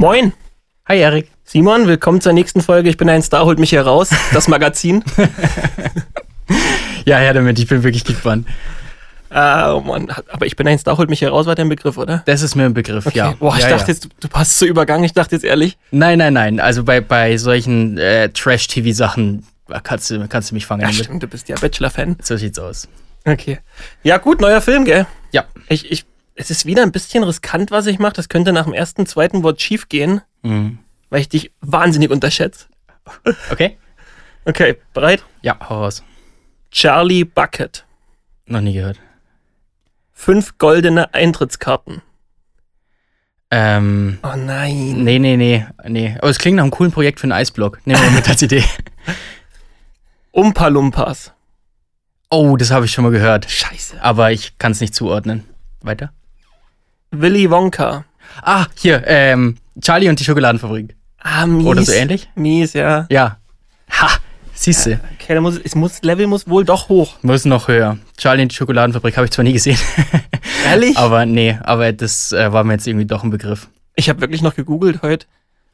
Moin, Hi Erik. Simon, willkommen zur nächsten Folge. Ich bin ein Star, holt mich hier raus. Das Magazin. Ja, her damit, ich bin wirklich gespannt. Ah, oh Mann, aber ich bin ein Star, holt mich hier raus, war dein Begriff, oder? Das ist mir ein Begriff, ja. Boah, ich ja, dachte ja. jetzt, du, passt zur Übergang. Ich dachte jetzt ehrlich. Nein, nein, nein. Also bei, bei solchen äh, Trash-TV-Sachen kannst du, kannst du mich fangen Ja, stimmt, du bist ja Bachelor-Fan. So sieht's aus. Okay. Ja, gut, neuer Film, gell? Ja. Ich, ich, es ist wieder ein bisschen riskant, was ich mache. Das könnte nach dem ersten, zweiten Wort schief gehen, Mhm. weil ich dich wahnsinnig unterschätze. Okay? Okay, bereit? Ja, hau raus. Charlie Bucket. Noch nie gehört. Fünf goldene Eintrittskarten. Ähm, Oh nein. nee, nee, nee, nee. Aber es klingt nach einem coolen Projekt für einen Eisblock. Nehmen wir mit als Idee. Umpa Lumpas. Oh, das habe ich schon mal gehört. Scheiße. Aber ich kann es nicht zuordnen. Weiter? Willy Wonka. Ah, hier, ähm, Charlie und die Schokoladenfabrik. Ah, mies. Oder so ähnlich? Mies, ja. Ja. Ha, siehst du. Okay, da muss, es muss, Level muss wohl doch hoch. Muss noch höher. Charlie und die Schokoladenfabrik habe ich zwar nie gesehen. Ehrlich? aber nee, aber das äh, war mir jetzt irgendwie doch ein Begriff. ich habe wirklich noch gegoogelt heute,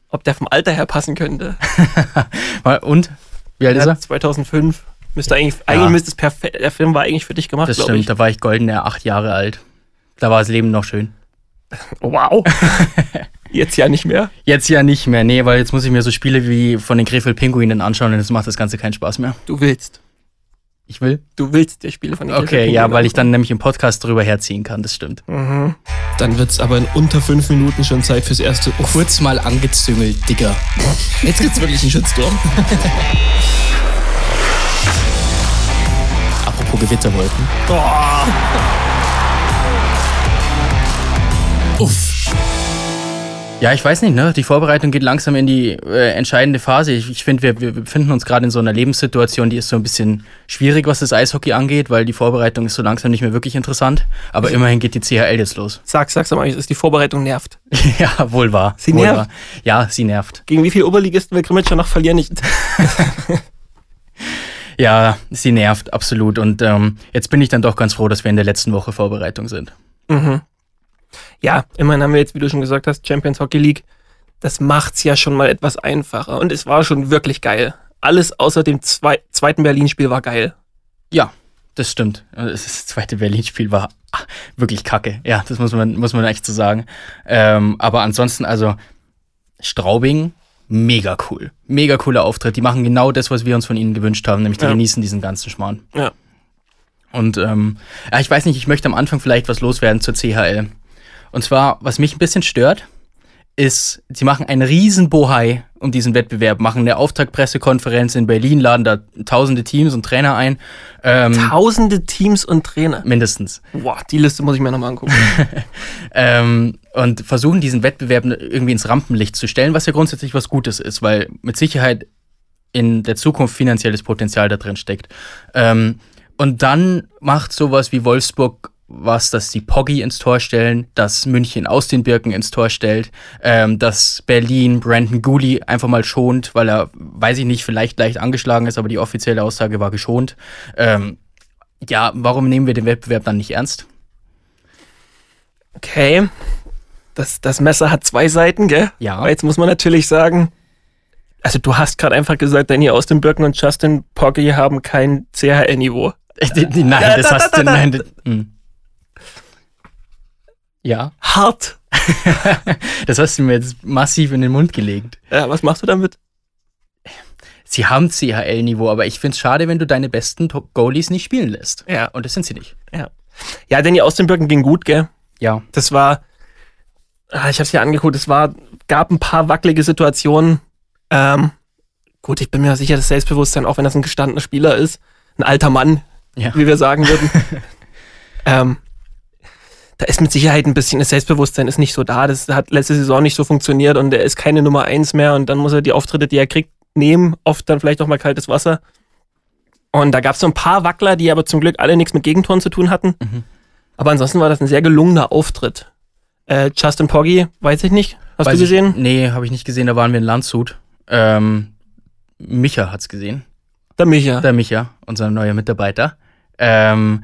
ob der vom Alter her passen könnte. Und? Wie alt ist Ja, er? 2005. Müsste eigentlich, eigentlich müsste es perfekt, der Film war eigentlich für dich gemacht, Das glaube stimmt, ich. da war ich goldene acht Jahre alt. Da war das Leben noch schön. Wow. Jetzt ja nicht mehr. Jetzt ja nicht mehr, nee, weil jetzt muss ich mir so Spiele wie von den Krefeld Pinguinen anschauen und jetzt macht das Ganze keinen Spaß mehr. Du willst. Ich will? Du willst dir Spiele von den Okay, Krefeld ja, weil ich dann nämlich im Podcast drüber herziehen kann, das stimmt. Mhm. Dann wird's aber in unter fünf Minuten schon Zeit fürs erste. Uff, Kurz mal angezüngelt, Digga. jetzt gibt's wirklich einen Shitstorm. Apropos Gewitterwolken. Uff. Ja, ich weiß nicht, ne? Die Vorbereitung geht langsam in die äh, entscheidende Phase. Ich, ich finde, wir, wir befinden uns gerade in so einer Lebenssituation, die ist so ein bisschen schwierig, was das Eishockey angeht, weil die Vorbereitung ist so langsam nicht mehr wirklich interessant. Aber immerhin geht die CHL jetzt los. Sag, sag's mal, ist die Vorbereitung nervt. ja, wohl wahr. Sie wohl nervt? wahr. Ja, sie nervt. Gegen wie viele Oberligisten will Grimmitsch noch verlieren? Ich, Ja, sie nervt, absolut. Und ähm, jetzt bin ich dann doch ganz froh, dass wir in der letzten Woche Vorbereitung sind. mhm. Ja, immerhin haben wir jetzt, wie du schon gesagt hast, Champions Hockey League. Das macht's ja schon mal etwas einfacher. Und es war schon wirklich geil. Alles außer dem zwei, zweiten Berlin-Spiel war geil. Ja, das stimmt. Das, das zweite Berlin-Spiel war wirklich kacke. Ja, das muss man, muss man echt so sagen. Ähm, aber ansonsten, also Straubing, mega cool. Mega cooler Auftritt. Die machen genau das, was wir uns von ihnen gewünscht haben, nämlich die Ja. genießen diesen ganzen Schmarrn. Ja. Und ähm, ja, ich weiß nicht, ich möchte am Anfang vielleicht was loswerden zur CHL. Und zwar, was mich ein bisschen stört, ist, sie machen einen riesen Bohai um diesen Wettbewerb, machen eine Auftaktpressekonferenz in Berlin, laden da tausende Teams und Trainer ein. Ähm, Tausende Teams und Trainer. mindestens. Boah, die Liste muss ich mir nochmal angucken. Ähm, und versuchen diesen Wettbewerb irgendwie ins Rampenlicht zu stellen, was ja grundsätzlich was Gutes ist, weil mit Sicherheit in der Zukunft finanzielles Potenzial da drin steckt. Ähm, und dann macht sowas wie Wolfsburg was, dass die Poggi ins Tor stellen, dass München aus den Birken ins Tor stellt, ähm, dass Berlin Brandon Gooley einfach mal schont, weil er, weiß ich nicht, vielleicht leicht angeschlagen ist, aber die offizielle Aussage war geschont. Ähm, ja, warum nehmen wir den Wettbewerb dann nicht ernst? Okay. Das, das Messer hat zwei Seiten, gell? Ja. Aber jetzt muss man natürlich sagen, also du hast gerade einfach gesagt, Danny aus den Birken und Justin Poggi haben kein CHL-Niveau. Nein, das da, hast du. Nein, hm. Ja, Hart. das hast du mir jetzt massiv in den Mund gelegt. Ja, was machst du damit? Sie haben CHL-Niveau, aber ich finde es schade, wenn du deine besten Top Goalies nicht spielen lässt. Ja. Und das sind sie nicht. Ja. Ja, Danny aus den Birken ging gut, gell? Ja. Das war, ah, ich hab's hier angeguckt, es war, gab ein paar wackelige Situationen. Ähm, gut, ich bin mir sicher, das Selbstbewusstsein, auch wenn das ein gestandener Spieler ist, ein alter Mann, Ja. wie wir sagen würden. ähm, da ist mit Sicherheit ein bisschen das Selbstbewusstsein ist nicht so da. Das hat letzte Saison nicht so funktioniert und er ist keine Nummer eins mehr und dann muss er die Auftritte, die er kriegt, nehmen. Oft dann vielleicht auch mal kaltes Wasser. Und da gab es so ein paar Wackler, die aber zum Glück alle nichts mit Gegentoren zu tun hatten. Mhm. Aber ansonsten war das ein sehr gelungener Auftritt. Äh, Justin Poggi, weiß ich nicht. Hast Weiß du gesehen? Ich, nee, habe ich nicht gesehen. Da waren wir in Landshut. Ähm, Micha hat's gesehen. Der Micha. Der Micha, unser neuer Mitarbeiter. Ähm,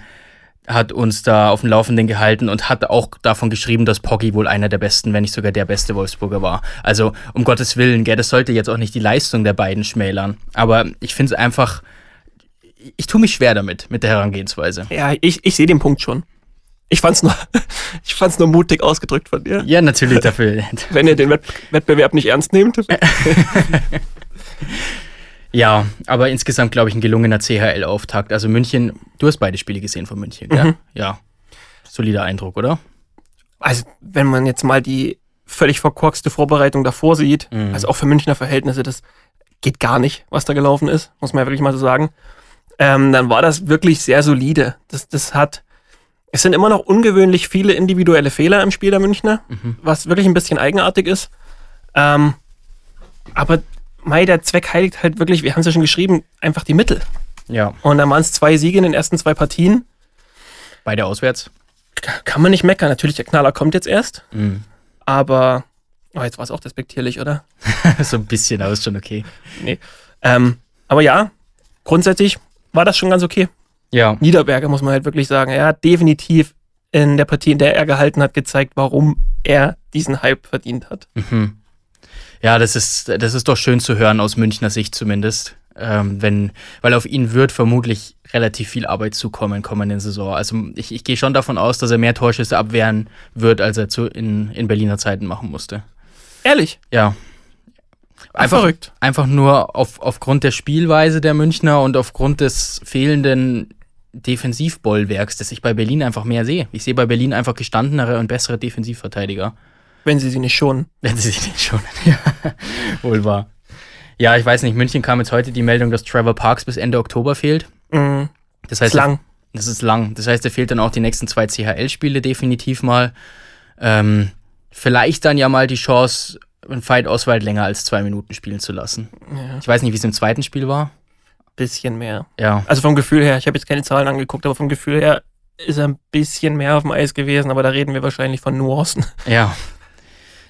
hat uns da auf dem Laufenden gehalten und hat auch davon geschrieben, dass Poggi wohl einer der besten, wenn nicht sogar der beste Wolfsburger war. Also um Gottes Willen, gell, das sollte jetzt auch nicht die Leistung der beiden schmälern. Aber ich finde es einfach, ich tue mich schwer damit, mit der Herangehensweise. Ja, ich, ich sehe den Punkt schon. Ich fand's nur, ich fand's nur mutig ausgedrückt von dir. Ja, natürlich dafür. Wenn ihr den Wett Wettbewerb nicht ernst nehmt. Ja, aber insgesamt glaube ich ein gelungener CHL-Auftakt. Also München, du hast beide Spiele gesehen von München, mhm. ja? Ja. Solider Eindruck, oder? Also, wenn man jetzt mal die völlig verkorkste Vorbereitung davor sieht, mhm. also auch für Münchner Verhältnisse, das geht gar nicht, was da gelaufen ist, muss man ja wirklich mal so sagen. Ähm, dann war das wirklich sehr solide. Das, das hat, es sind immer noch ungewöhnlich viele individuelle Fehler im Spiel der Münchner, mhm. was wirklich ein bisschen eigenartig ist. Ähm, aber Mai, der Zweck heiligt halt wirklich, wir haben es ja schon geschrieben, einfach die Mittel. Ja. Und dann waren es zwei Siege in den ersten zwei Partien. Beide auswärts. Kann man nicht meckern. Natürlich, der Knaller kommt jetzt erst. Mhm. Aber, oh, jetzt war es auch despektierlich, oder? so ein bisschen, aber ist schon okay. Nee. Ähm, aber ja, grundsätzlich war das schon ganz okay. Ja. Niederberger muss man halt wirklich sagen. Er hat definitiv in der Partie, in der er gehalten hat, gezeigt, warum er diesen Hype verdient hat. Mhm. Ja, das ist, das ist doch schön zu hören, aus Münchner Sicht zumindest. Ähm, wenn, weil auf ihn wird vermutlich relativ viel Arbeit zukommen in kommenden Saison. Also ich, ich gehe schon davon aus, dass er mehr Torschüsse abwehren wird, als er zu, in, in Berliner Zeiten machen musste. Ehrlich? Ja. Einfach, verrückt. Einfach nur auf, aufgrund der Spielweise der Münchner und aufgrund des fehlenden Defensivbollwerks, das ich bei Berlin einfach mehr sehe. Ich sehe bei Berlin einfach gestandenere und bessere Defensivverteidiger. Wenn sie sie nicht schonen. Wenn sie sie nicht schonen, ja. Wohl wahr. Ja, ich weiß nicht, München kam jetzt heute die Meldung, dass Trevor Parks bis Ende Oktober fehlt. Mhm. Das heißt, ist lang. Das ist lang. Das heißt, er fehlt dann auch die nächsten zwei CHL-Spiele definitiv mal. Ähm, vielleicht dann ja mal die Chance, einen Fight Oswald länger als zwei Minuten spielen zu lassen. Ja. Ich weiß nicht, wie es im zweiten Spiel war. Bisschen mehr. Ja. Also vom Gefühl her, ich habe jetzt keine Zahlen angeguckt, aber vom Gefühl her ist er ein bisschen mehr auf dem Eis gewesen, aber da reden wir wahrscheinlich von Nuancen. Ja,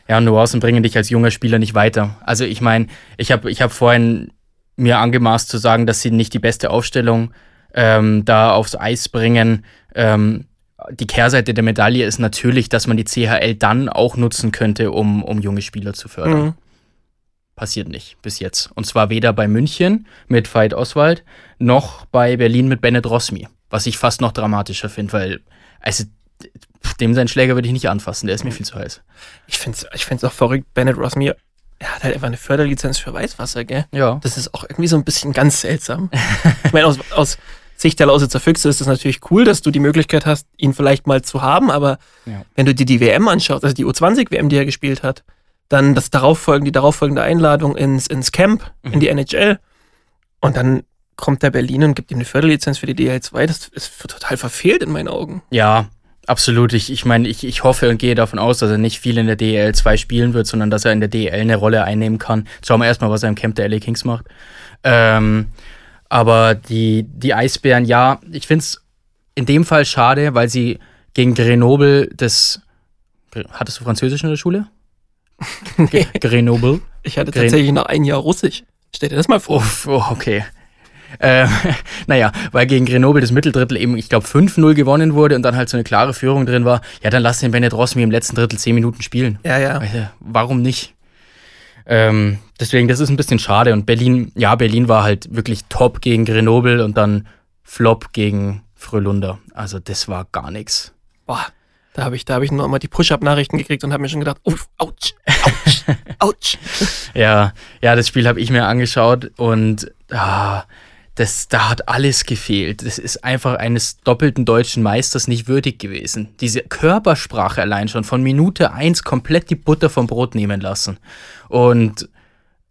ja, Nuancen bringen dich als junger Spieler nicht weiter. Also ich meine, ich habe ich hab vorhin mir angemaßt zu sagen, dass sie nicht die beste Aufstellung ähm, da aufs Eis bringen. Ähm, die Kehrseite der Medaille ist natürlich, dass man die CHL dann auch nutzen könnte, um, um junge Spieler zu fördern. Mhm. Passiert nicht bis jetzt. Und zwar weder bei München mit Veit Oswald noch bei Berlin mit Bennett Rosmi. Was ich fast noch dramatischer finde, weil also dem seinen Schläger würde ich nicht anfassen, der ist mir viel zu heiß. Ich finde es ich find's auch verrückt, Bennett Rossmere, er hat halt einfach eine Förderlizenz für Weißwasser, gell? Ja. Das ist auch irgendwie so ein bisschen ganz seltsam. ich meine, aus, aus Sicht der Lausitzer Füchse ist es natürlich cool, dass du die Möglichkeit hast, ihn vielleicht mal zu haben, aber ja. wenn du dir die WM anschaust, also die U20-WM, die er gespielt hat, dann das darauffolgende, die darauffolgende Einladung ins, ins Camp, mhm. in die NHL und dann kommt der Berlin und gibt ihm eine Förderlizenz für die DL2. Das ist total verfehlt in meinen Augen. Ja, Absolut. Ich, ich meine, ich, ich hoffe und gehe davon aus, dass er nicht viel in der DEL 2 spielen wird, sondern dass er in der DEL eine Rolle einnehmen kann. Schauen wir erstmal, was er im Camp der LA Kings macht. Ähm, aber die, die Eisbären, ja, ich finde es in dem Fall schade, weil sie gegen Grenoble das. Hattest du Französisch in der Schule? nee. Grenoble? Ich hatte tatsächlich noch ein Jahr Russisch. Stell dir das mal vor. Oh, okay. Äh, naja, weil gegen Grenoble das Mitteldrittel eben, ich glaube, 5-0 gewonnen wurde und dann halt so eine klare Führung drin war. Ja, dann lass den Bennett Rossmi im letzten Drittel 10 Minuten spielen. Ja, ja. warum nicht? Ähm, deswegen, das ist ein bisschen schade. Und Berlin, ja, Berlin war halt wirklich top gegen Grenoble und dann Flop gegen Frölunder. Also das war gar nichts. Boah, da habe ich, da hab ich noch mal die Push-Up-Nachrichten gekriegt und habe mir schon gedacht, uff, ouch, ouch, ouch. ja, ja, das Spiel habe ich mir angeschaut und ah, das, da hat alles gefehlt. Das ist einfach eines doppelten deutschen Meisters nicht würdig gewesen. Diese Körpersprache allein schon von Minute eins komplett die Butter vom Brot nehmen lassen. Und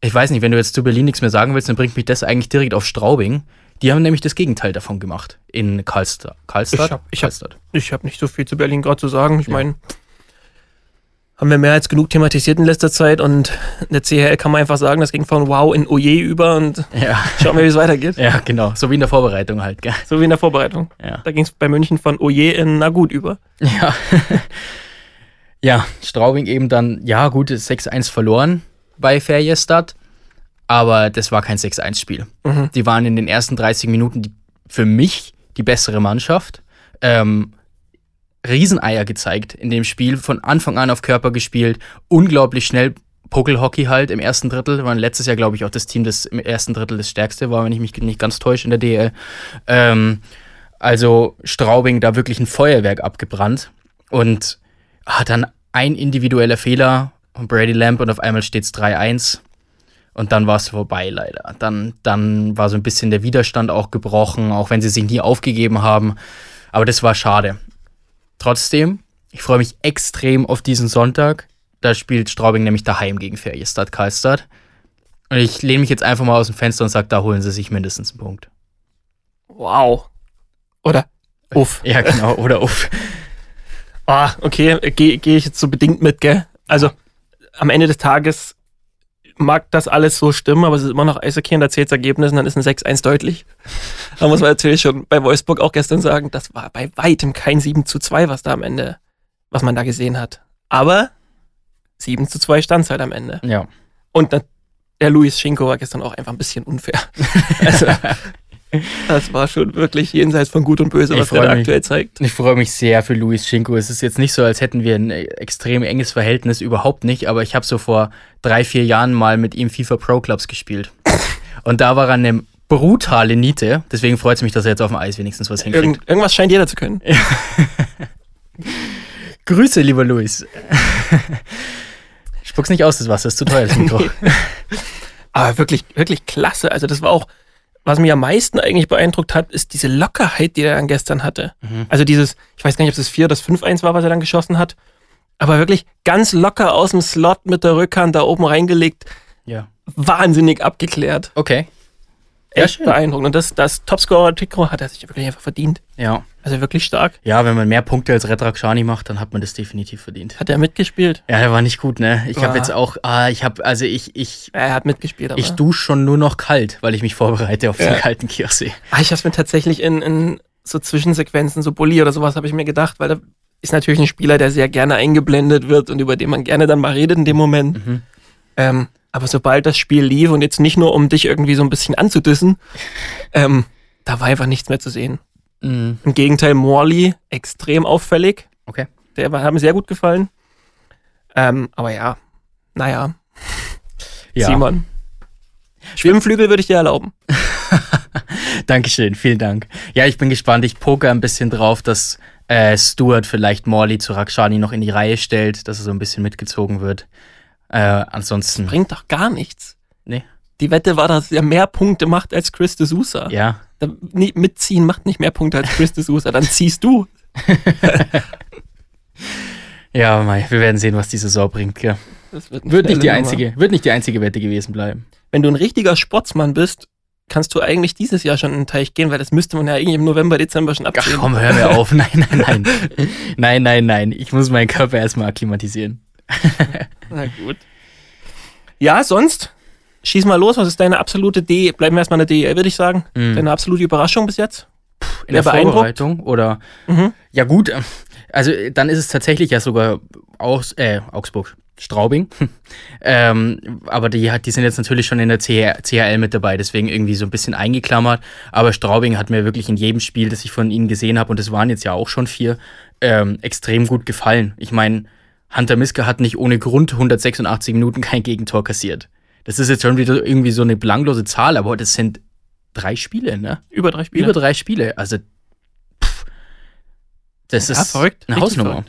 ich weiß nicht, wenn du jetzt zu Berlin nichts mehr sagen willst, dann bringt mich das eigentlich direkt auf Straubing. Die haben nämlich das Gegenteil davon gemacht in Karlstadt. Karlstadt? Ich habe hab, hab nicht so viel zu Berlin gerade zu sagen. Ich ja. meine, haben wir mehr als genug thematisiert in letzter Zeit und in der CHL kann man einfach sagen, das ging von wow in Oje über und ja. schauen wir, wie es weitergeht. Ja, genau. So wie in der Vorbereitung halt, gell? So wie in der Vorbereitung. Ja. Da ging es bei München von Oje in na gut über. Ja. ja, Straubing eben dann, ja, gut, 6-1 verloren bei Ferjestad, aber das war kein 6-1-Spiel. Mhm. Die waren in den ersten 30 Minuten die, für mich die bessere Mannschaft ähm, Rieseneier gezeigt in dem Spiel, von Anfang an auf Körper gespielt, unglaublich schnell Puckelhockey halt im ersten Drittel. Waren letztes Jahr, glaube ich, auch das Team, das im ersten Drittel das stärkste war, wenn ich mich nicht ganz täusche in der DL. Ähm, also Straubing da wirklich ein Feuerwerk abgebrannt und hat dann ein individueller Fehler und Brady Lamp und auf einmal steht es 3-1 und dann war es vorbei leider. Dann, dann war so ein bisschen der Widerstand auch gebrochen, auch wenn sie sich nie aufgegeben haben. Aber das war schade. Trotzdem, ich freue mich extrem auf diesen Sonntag. Da spielt Straubing nämlich daheim gegen Ferjestad Karlstad. Und ich lehne mich jetzt einfach mal aus dem Fenster und sage, da holen sie sich mindestens einen Punkt. Wow. Oder uff. Ja, genau, oder uff. Ah, okay, gehe geh ich jetzt so bedingt mit, gell? Also, am Ende des Tages mag das alles so stimmen, aber es ist immer noch Eishockey und da zählt das Ergebnis und dann ist ein 6-1 deutlich. Da muss man natürlich schon bei Wolfsburg auch gestern sagen, das war bei weitem kein 7 zu 2, was da am Ende, was man da gesehen hat. Aber 7 zu 2 stand es halt am Ende. Ja. Und der Luis Schinko war gestern auch einfach ein bisschen unfair. also, das war schon wirklich jenseits von Gut und Böse, Ich was mich. aktuell zeigt. Ich freue mich sehr für Luis Schinko. Es ist jetzt nicht so, als hätten wir ein äh, extrem enges Verhältnis, überhaupt nicht. Aber ich habe so vor drei, vier Jahren mal mit ihm FIFA Pro Clubs gespielt. Und da war er eine brutale Niete. Deswegen freut es mich, dass er jetzt auf dem Eis wenigstens was hinkriegt. Irgend, irgendwas scheint jeder zu können. Grüße, lieber Luis. Spuck's nicht aus, das Wasser ist zu teuer, das Mikro. Aber wirklich, wirklich klasse. Also das war auch, was mich am meisten eigentlich beeindruckt hat, ist diese Lockerheit, die er dann gestern hatte. Also dieses, ich weiß gar nicht, ob es das 4 oder das 5-1 war, was er dann geschossen hat. Aber wirklich ganz locker aus dem Slot mit der Rückhand da oben reingelegt. ja. Wahnsinnig abgeklärt. Okay. Ja, Echt schön. beeindruckend. Und das, das Topscorer-Trikot hat er sich wirklich einfach verdient. Ja. Also wirklich stark. Ja, wenn man mehr Punkte als Redrak Shani macht, dann hat man das definitiv verdient. Hat er mitgespielt? Ja, der war nicht gut, ne? Ich habe jetzt auch, ah, ich habe, also ich, ich, Er hat mitgespielt, aber. ich dusche schon nur noch kalt, weil ich mich vorbereite auf Ja. den kalten Kirchsee. Ah, ich hab's mir tatsächlich in, in so Zwischensequenzen, so Bulli oder sowas, habe ich mir gedacht, weil da ist natürlich ein Spieler, der sehr gerne eingeblendet wird und über den man gerne dann mal redet in dem Moment. Mhm. Ähm, aber sobald das Spiel lief und jetzt nicht nur um dich irgendwie so ein bisschen anzudissen, ähm, da war einfach nichts mehr zu sehen. Mhm. Im Gegenteil, Morley extrem auffällig. Okay. Der war, hat mir sehr gut gefallen. Ähm, aber ja, naja, Ja. Simon. Schwimmflügel würde ich dir erlauben. Dankeschön, vielen Dank. Ja, ich bin gespannt. Ich poker ein bisschen drauf, dass äh, Stuart vielleicht Morley zu Rakshani noch in die Reihe stellt, dass er so ein bisschen mitgezogen wird. Äh, ansonsten. Bringt doch gar nichts. Nee. Die Wette war, dass er mehr Punkte macht als Chris de Sousa. Ja. Da, nie, mitziehen macht nicht mehr Punkte als Chris de Sousa. Dann ziehst du. Ja, mei, wir werden sehen, was die Saison bringt. Gell. Das wird, Wird nicht die Nummer. einzige, wird nicht die einzige Wette gewesen bleiben. Wenn du ein richtiger Sportsmann bist, kannst du eigentlich dieses Jahr schon in den Teich gehen, weil das müsste man ja eigentlich im November, Dezember schon Ach abziehen. komm, hör mir auf. Nein, nein, nein. nein, nein, nein. Ich muss meinen Körper erstmal akklimatisieren. Na gut. Ja, sonst? Schieß mal los. Was ist deine absolute D? Bleiben wir erstmal in der DEL, würde ich sagen. Mhm. Deine absolute Überraschung bis jetzt? In der beeindruckt? Vorbereitung oder Mhm. Ja, gut. Also, dann ist es tatsächlich ja sogar Aus, äh, Augsburg, Straubing. ähm, aber die, hat, die sind jetzt natürlich schon in der CH CHL mit dabei, deswegen irgendwie so ein bisschen eingeklammert. Aber Straubing hat mir wirklich in jedem Spiel, das ich von ihnen gesehen habe, und es waren jetzt ja auch schon vier, ähm, extrem gut gefallen. Ich meine, Hunter Miske hat nicht ohne Grund 186 Minuten kein Gegentor kassiert. Das ist jetzt schon wieder irgendwie so eine belanglose Zahl, aber das sind drei Spiele, ne? Über drei Spiele. Über drei Spiele. Also, pff, das Ja, ist verrückt. eine Richtig Hausnummer.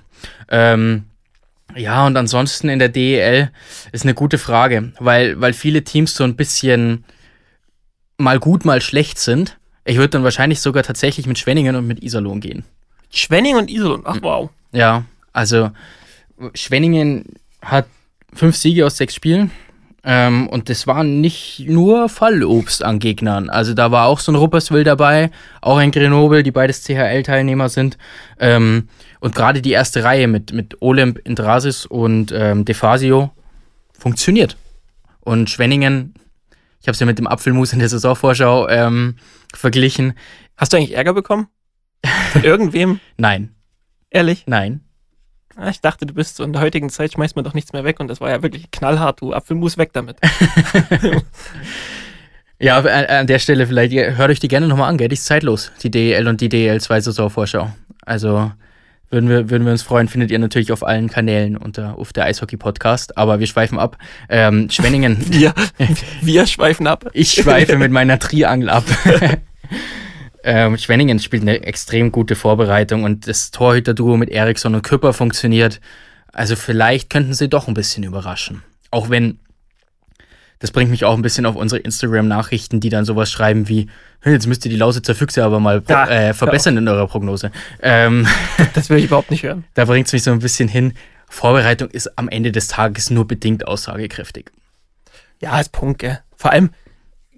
Ähm, ja, und ansonsten in der DEL ist eine gute Frage, weil, weil viele Teams so ein bisschen mal gut, mal schlecht sind. Ich würde dann wahrscheinlich sogar tatsächlich mit Schwenningen und mit Iserlohn gehen. Schwenning und Iserlohn. Ach, wow. Ja, also Schwenningen hat fünf Siege aus sechs Spielen. Ähm, und das war nicht nur Fallobst an Gegnern. Also da war auch so ein Rupperswil dabei, auch ein Grenoble, die beides CHL-Teilnehmer sind. Ähm, und gerade die erste Reihe mit, mit Olymp, Indrasis und ähm, Defasio funktioniert. Und Schwenningen, ich habe es ja mit dem Apfelmus in der Saisonvorschau ähm, verglichen. Hast du eigentlich Ärger bekommen? Von irgendwem? Nein, Ehrlich? nein. Ah, Ich dachte, du bist so in der heutigen Zeit, schmeißt man doch nichts mehr weg und das war ja wirklich knallhart, du Apfelmus weg damit. Ja, an, der Stelle vielleicht, hört euch die gerne nochmal an, gell? Die ist zeitlos, die DEL und die DEL 2 Saisonvorschau. Also würden wir, würden wir uns freuen, findet ihr natürlich auf allen Kanälen unter auf der Eishockey-Podcast. Aber wir schweifen ab. Ähm, Schwenningen. wir, wir schweifen ab. Ich schweife mit meiner Triangel ab. ähm, Schwenningen spielt eine extrem gute Vorbereitung und das Torhüter-Duo mit Eriksson und Küpper funktioniert. Also vielleicht könnten sie doch ein bisschen überraschen. Auch wenn das bringt mich auch ein bisschen auf unsere Instagram-Nachrichten, die dann sowas schreiben wie, jetzt müsst ihr die Lausitzer Füchse aber mal ja, äh, verbessern in eurer Prognose. Ähm, das will ich überhaupt nicht hören. Da bringt es mich so ein bisschen hin. Vorbereitung ist am Ende des Tages nur bedingt aussagekräftig. Ja, ist Punkt, gell. Vor allem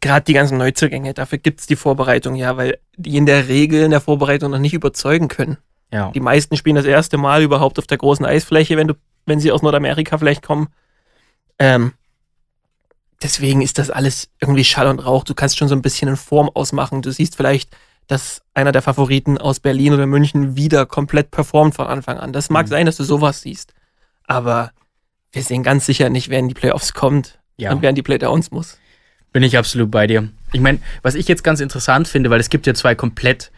gerade die ganzen Neuzugänge, dafür gibt es die Vorbereitung ja, weil die in der Regel in der Vorbereitung noch nicht überzeugen können. Ja. Die meisten spielen das erste Mal überhaupt auf der großen Eisfläche, wenn du, wenn sie aus Nordamerika vielleicht kommen. Ähm, deswegen ist das alles irgendwie Schall und Rauch. Du kannst schon so ein bisschen in Form ausmachen. Du siehst vielleicht, dass einer der Favoriten aus Berlin oder München wieder komplett performt von Anfang an. Das mag mhm. sein, dass du sowas siehst. Aber wir sehen ganz sicher nicht, wer in die Playoffs kommt ja. und wer in die Playdowns muss. Bin ich absolut bei dir. Ich meine, was ich jetzt ganz interessant finde, weil es gibt ja zwei komplett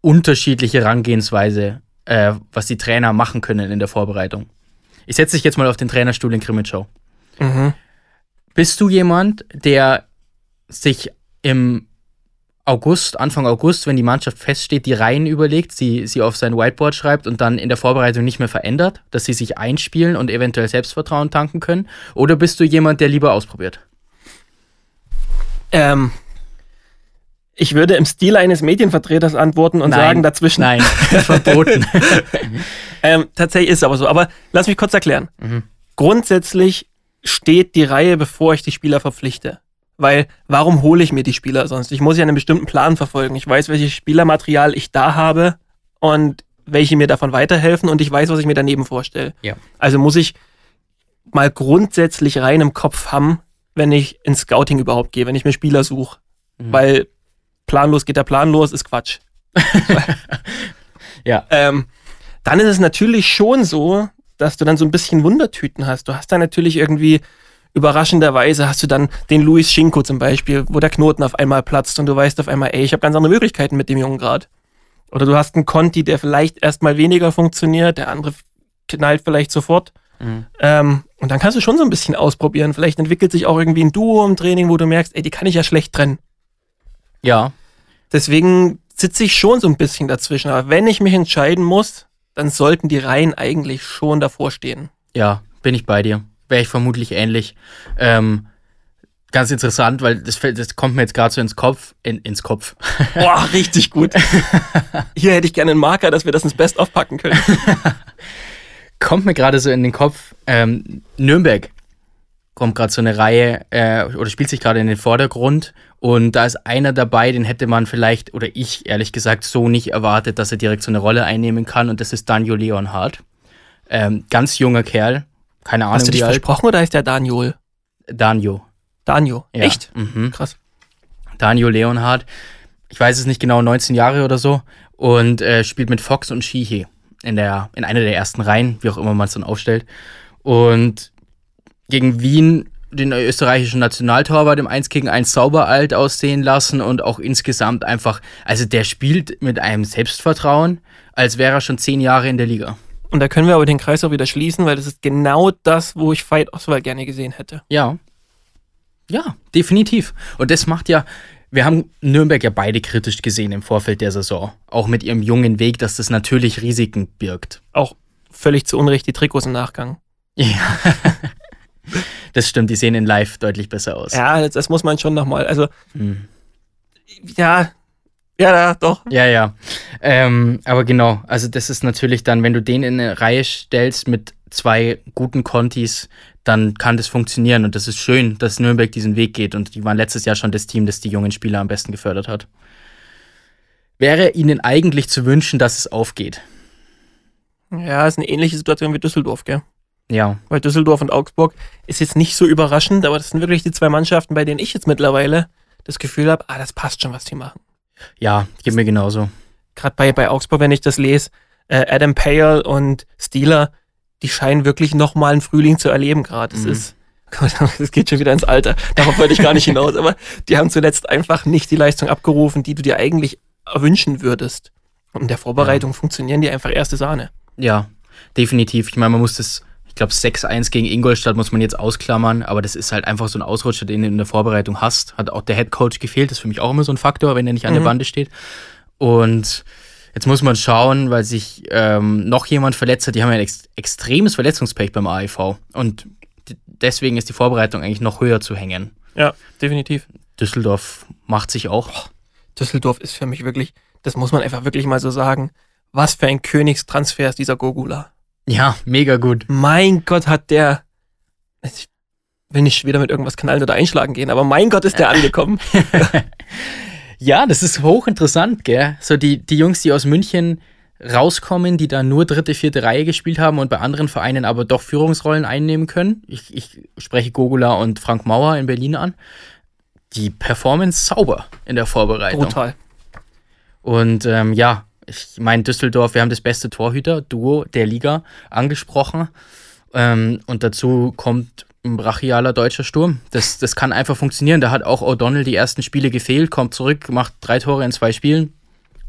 unterschiedliche Herangehensweise, äh, was die Trainer machen können in der Vorbereitung. Ich setze dich jetzt mal auf den Trainerstuhl in Krimitschau. Mhm. Bist du jemand, der sich im August, Anfang August, wenn die Mannschaft feststeht, die Reihen überlegt, sie, sie auf sein Whiteboard schreibt und dann in der Vorbereitung nicht mehr verändert, dass sie sich einspielen und eventuell Selbstvertrauen tanken können? Oder bist du jemand, der lieber ausprobiert? Ähm, ich würde im Stil eines Medienvertreters antworten und nein, sagen dazwischen. Nein, verboten. ähm, tatsächlich ist es aber so. Aber lass mich kurz erklären. Mhm. Grundsätzlich steht die Reihe, bevor ich die Spieler verpflichte. Weil, warum hole ich mir die Spieler sonst? Ich muss ja einen bestimmten Plan verfolgen. Ich weiß, welches Spielermaterial ich da habe und welche mir davon weiterhelfen und ich weiß, was ich mir daneben vorstelle. Ja. Also muss ich mal grundsätzlich rein im Kopf haben, wenn ich ins Scouting überhaupt gehe, wenn ich mir Spieler suche. Mhm. Weil planlos geht der Plan los, ist Quatsch. ja. Ähm, dann ist es natürlich schon so, dass du dann so ein bisschen Wundertüten hast. Du hast da natürlich irgendwie überraschenderweise hast du dann den Luis Schinko zum Beispiel, wo der Knoten auf einmal platzt und du weißt auf einmal, ey, ich habe ganz andere Möglichkeiten mit dem Jungen gerade. Oder du hast einen Conti, der vielleicht erstmal weniger funktioniert, der andere knallt vielleicht sofort. Mhm. Ähm, und dann kannst du schon so ein bisschen ausprobieren. Vielleicht entwickelt sich auch irgendwie ein Duo im Training, wo du merkst, ey, die kann ich ja schlecht trennen. Ja. Deswegen sitze ich schon so ein bisschen dazwischen. Aber wenn ich mich entscheiden muss, dann sollten die Reihen eigentlich schon davor stehen. Ja, bin ich bei dir. Wäre ich vermutlich ähnlich. Ähm, ganz interessant, weil das, das kommt mir jetzt gerade so ins Kopf. In, ins Kopf. Boah, richtig gut. Hier hätte ich gerne einen Marker, dass wir das ins Best-of packen können. kommt mir gerade so in den Kopf. Ähm, Nürnberg kommt gerade so eine Reihe äh, oder spielt sich gerade in den Vordergrund und da ist einer dabei, den hätte man vielleicht, oder ich ehrlich gesagt, so nicht erwartet, dass er direkt so eine Rolle einnehmen kann. Und das ist Daniel Leonhardt. Ähm, ganz junger Kerl. Keine Ahnung. Hast du dich versprochen oder ist der Daniel? Daniel. Daniel. Ja. Echt? Mhm. Krass. Daniel Leonhardt. Ich weiß es nicht genau, 19 Jahre oder so. Und äh, spielt mit Fox und Shihe in, der, in einer der ersten Reihen, wie auch immer man es dann aufstellt. Und gegen Wien den österreichischen Nationaltorwart im 1 gegen 1 sauber alt aussehen lassen und auch insgesamt einfach, also der spielt mit einem Selbstvertrauen, als wäre er schon zehn Jahre in der Liga. Und da können wir aber den Kreis auch wieder schließen, weil das ist genau das, wo ich Fight Oswald gerne gesehen hätte. Ja. Ja, definitiv. Und das macht ja, wir haben Nürnberg ja beide kritisch gesehen im Vorfeld der Saison. Auch mit ihrem jungen Weg, dass das natürlich Risiken birgt. Auch völlig zu Unrecht die Trikots im Nachgang. Ja. Das stimmt, die sehen in live deutlich besser aus. Ja, das, das muss man schon nochmal. Also, hm. ja, ja, doch. Ja, ja. Ähm, aber genau, also das ist natürlich dann, wenn du den in eine Reihe stellst mit zwei guten Contis, dann kann das funktionieren. Und das ist schön, dass Nürnberg diesen Weg geht. Und die waren letztes Jahr schon das Team, das die jungen Spieler am besten gefördert hat. Wäre ihnen eigentlich zu wünschen, dass es aufgeht? Ja, ist eine ähnliche Situation wie Düsseldorf, gell? Ja. Weil Düsseldorf und Augsburg ist jetzt nicht so überraschend, aber das sind wirklich die zwei Mannschaften, bei denen ich jetzt mittlerweile das Gefühl habe, ah, das passt schon, was die machen. Ja, geht mir genauso. Gerade bei, bei Augsburg, wenn ich das lese, äh, Adam Pale und Steeler, die scheinen wirklich nochmal einen Frühling zu erleben gerade. Das mhm. ist, das geht schon wieder ins Alter. Darauf wollte ich gar nicht hinaus. Aber die haben zuletzt einfach nicht die Leistung abgerufen, die du dir eigentlich erwünschen würdest. Und in der Vorbereitung funktionieren die einfach erste Sahne. Ja, definitiv. Ich meine, man muss das, glaube, 6-1 gegen Ingolstadt muss man jetzt ausklammern, aber das ist halt einfach so ein Ausrutscher, den du in der Vorbereitung hast. Hat auch der Head Coach gefehlt, das ist für mich auch immer so ein Faktor, wenn er nicht an der Mhm. Bande steht. Und jetzt muss man schauen, weil sich ähm, noch jemand verletzt hat. Die haben ja ein ex extremes Verletzungspech beim AIV. Und d- deswegen ist die Vorbereitung eigentlich noch höher zu hängen. Ja, definitiv. Düsseldorf macht sich auch. Düsseldorf ist für mich wirklich, das muss man einfach wirklich mal so sagen, was für ein Königstransfer ist dieser Gogula. Ja, mega gut. Mein Gott, hat der. Ich will nicht wieder mit irgendwas knallen oder einschlagen gehen, aber mein Gott, ist der angekommen. Ja, das ist hochinteressant, gell? So die, die Jungs, die aus München rauskommen, die da nur dritte, vierte Reihe gespielt haben und bei anderen Vereinen aber doch Führungsrollen einnehmen können. Ich, ich spreche Gogula und Frank Mauer in Berlin an. Die Performance sauber in der Vorbereitung. Brutal. Und ähm, ja, ich meine, Düsseldorf, wir haben das beste Torhüter-Duo der Liga angesprochen. Ähm, und dazu kommt ein brachialer deutscher Sturm. Das, das kann einfach funktionieren. Da hat auch O'Donnell die ersten Spiele gefehlt, kommt zurück, macht drei Tore in zwei Spielen.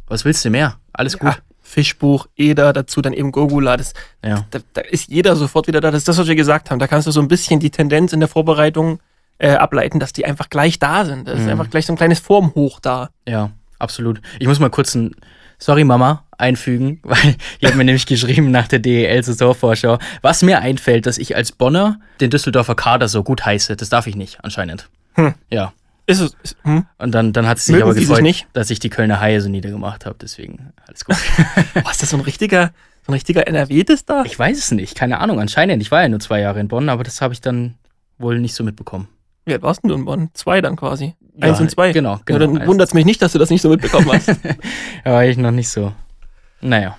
Was willst du mehr? Alles Ja, gut. Fischbuch, Eder, dazu dann eben Gogula. Das, Ja. da, da ist jeder sofort wieder da. Das ist das, was wir gesagt haben. Da kannst du so ein bisschen die Tendenz in der Vorbereitung äh, ableiten, dass die einfach gleich da sind. Da ist Mhm. einfach gleich so ein kleines Formhoch da. Ja, absolut. Ich muss mal kurz ein Sorry Mama einfügen, weil ihr habt mir nämlich geschrieben nach der DEL-Saisonvorschau, was mir einfällt, dass ich als Bonner den Düsseldorfer Kader so gut heiße. Das darf ich nicht, anscheinend. Hm. Ja. Ist es, ist, hm? Und dann, dann hat es sich Mögen aber Sie sich gefreut, nicht? dass ich die Kölner Haie so niedergemacht habe. Deswegen alles gut. Boah, ist das so ein richtiger, so ein richtiger NRW-Tester? ich weiß es nicht, keine Ahnung. Anscheinend. Ich war ja nur zwei Jahre in Bonn, aber das habe ich dann wohl nicht so mitbekommen. Wie alt warst denn du in Bonn? Zwei dann quasi. Ja, Eins und zwei. Genau, Ja, genau. dann Eins. wundert es mich nicht, dass du das nicht so mitbekommen hast. Da war ich noch nicht so. Naja.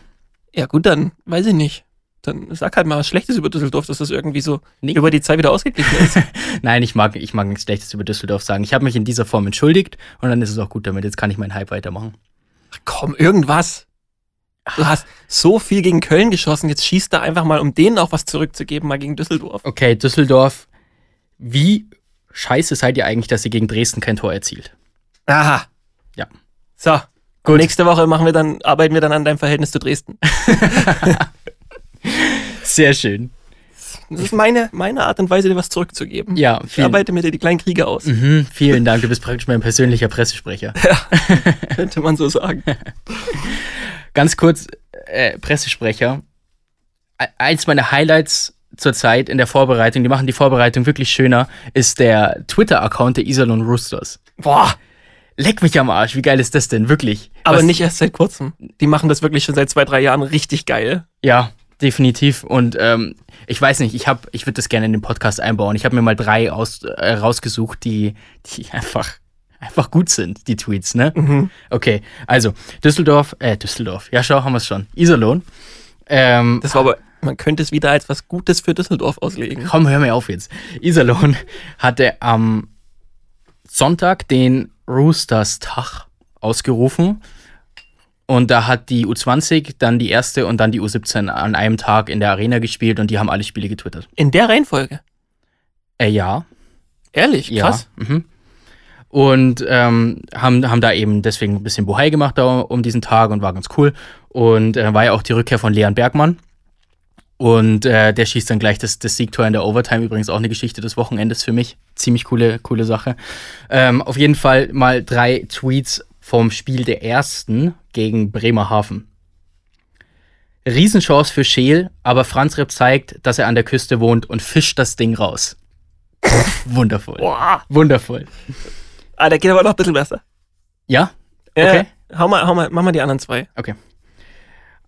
ja, gut, dann weiß ich nicht. Dann sag halt mal was Schlechtes über Düsseldorf, dass das irgendwie so Nee. über die Zeit wieder ausgeglichen ist. Nein, ich mag, ich mag nichts Schlechtes über Düsseldorf sagen. Ich habe mich in dieser Form entschuldigt und dann ist es auch gut damit. Jetzt kann ich meinen Hype weitermachen. Ach, komm, irgendwas. Du hast so viel gegen Köln geschossen, jetzt schießt da einfach mal, um denen auch was zurückzugeben, mal gegen Düsseldorf. Okay, Düsseldorf. Wie scheiße seid ihr eigentlich, dass ihr gegen Dresden kein Tor erzielt? Aha. Ja. So. Gut. Nächste Woche machen wir dann, arbeiten wir dann an deinem Verhältnis zu Dresden. Sehr schön. Das ist meine, meine Art und Weise, dir was zurückzugeben. Ja, Ich vielen, arbeite mir dir die kleinen Kriege aus, mhm, vielen Dank. Du bist praktisch mein persönlicher Pressesprecher. könnte man so sagen. Ganz kurz, äh, Pressesprecher. E- Eins meiner Highlights zurzeit in der Vorbereitung, die machen die Vorbereitung wirklich schöner, ist der Twitter-Account der Iserlohn Roosters. Boah. Leck mich am Arsch, wie geil ist das denn? Wirklich. Aber Was- nicht erst seit kurzem. Die machen das wirklich schon seit zwei, drei Jahren richtig geil. Ja, definitiv. Und ähm, ich weiß nicht, ich habe, ich würde das gerne in den Podcast einbauen. Ich habe mir mal drei aus, äh, rausgesucht, die, die einfach, einfach gut sind, die Tweets, ne? Mhm. Okay, also Düsseldorf, äh, Düsseldorf, ja, schau, haben wir es schon. Iserlohn. Ähm, Das war aber, man könnte es wieder als was Gutes für Düsseldorf auslegen. komm, hör mir auf jetzt. Iserlohn hatte am Sonntag den Roosters-Tag ausgerufen. Und da hat die U20 dann die erste und dann die U17 an einem Tag in der Arena gespielt und die haben alle Spiele getwittert. In der Reihenfolge. Äh, ja. Ehrlich, krass. Ja. Mhm. Und ähm, haben, haben da eben deswegen ein bisschen Bohai gemacht da um diesen Tag und war ganz cool. Und äh, war ja auch die Rückkehr von Leon Bergmann. Und äh, der schießt dann gleich das, das Siegtor in der Overtime. Übrigens auch eine Geschichte des Wochenendes für mich. Ziemlich coole, coole Sache. Ähm, auf jeden Fall mal drei Tweets vom Spiel der ersten gegen Bremerhaven. Riesenchance für Scheel, aber Franz Repp zeigt, dass er an der Küste wohnt und fischt das Ding raus. Wundervoll. Boah. Wundervoll. Ah, der geht aber noch ein bisschen besser. Ja? Äh, Okay. hau mal, hau mal, mach mal die anderen zwei. Okay.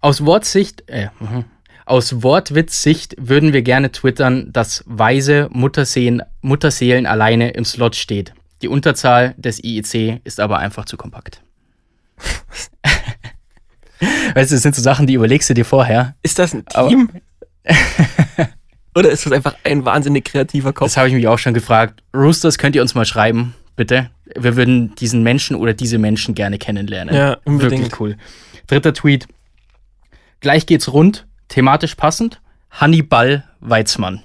Aus Wortsicht, äh, mhm. Aus Wortwitzsicht würden wir gerne twittern, dass weise Mutterseelen, Mutterseelen alleine im Slot steht. Die Unterzahl des IEC ist aber einfach zu kompakt. weißt du, das sind so Sachen, die überlegst du dir vorher. Ist das ein Aber- Team? Oder ist das einfach ein wahnsinnig kreativer Kopf? Das habe ich mich auch schon gefragt. Roosters, könnt ihr uns mal schreiben, bitte? Wir würden diesen Menschen oder diese Menschen gerne kennenlernen. Ja, unbedingt. Wirklich cool. Dritter Tweet. Gleich geht's rund, thematisch passend. Hannibal Weizmann.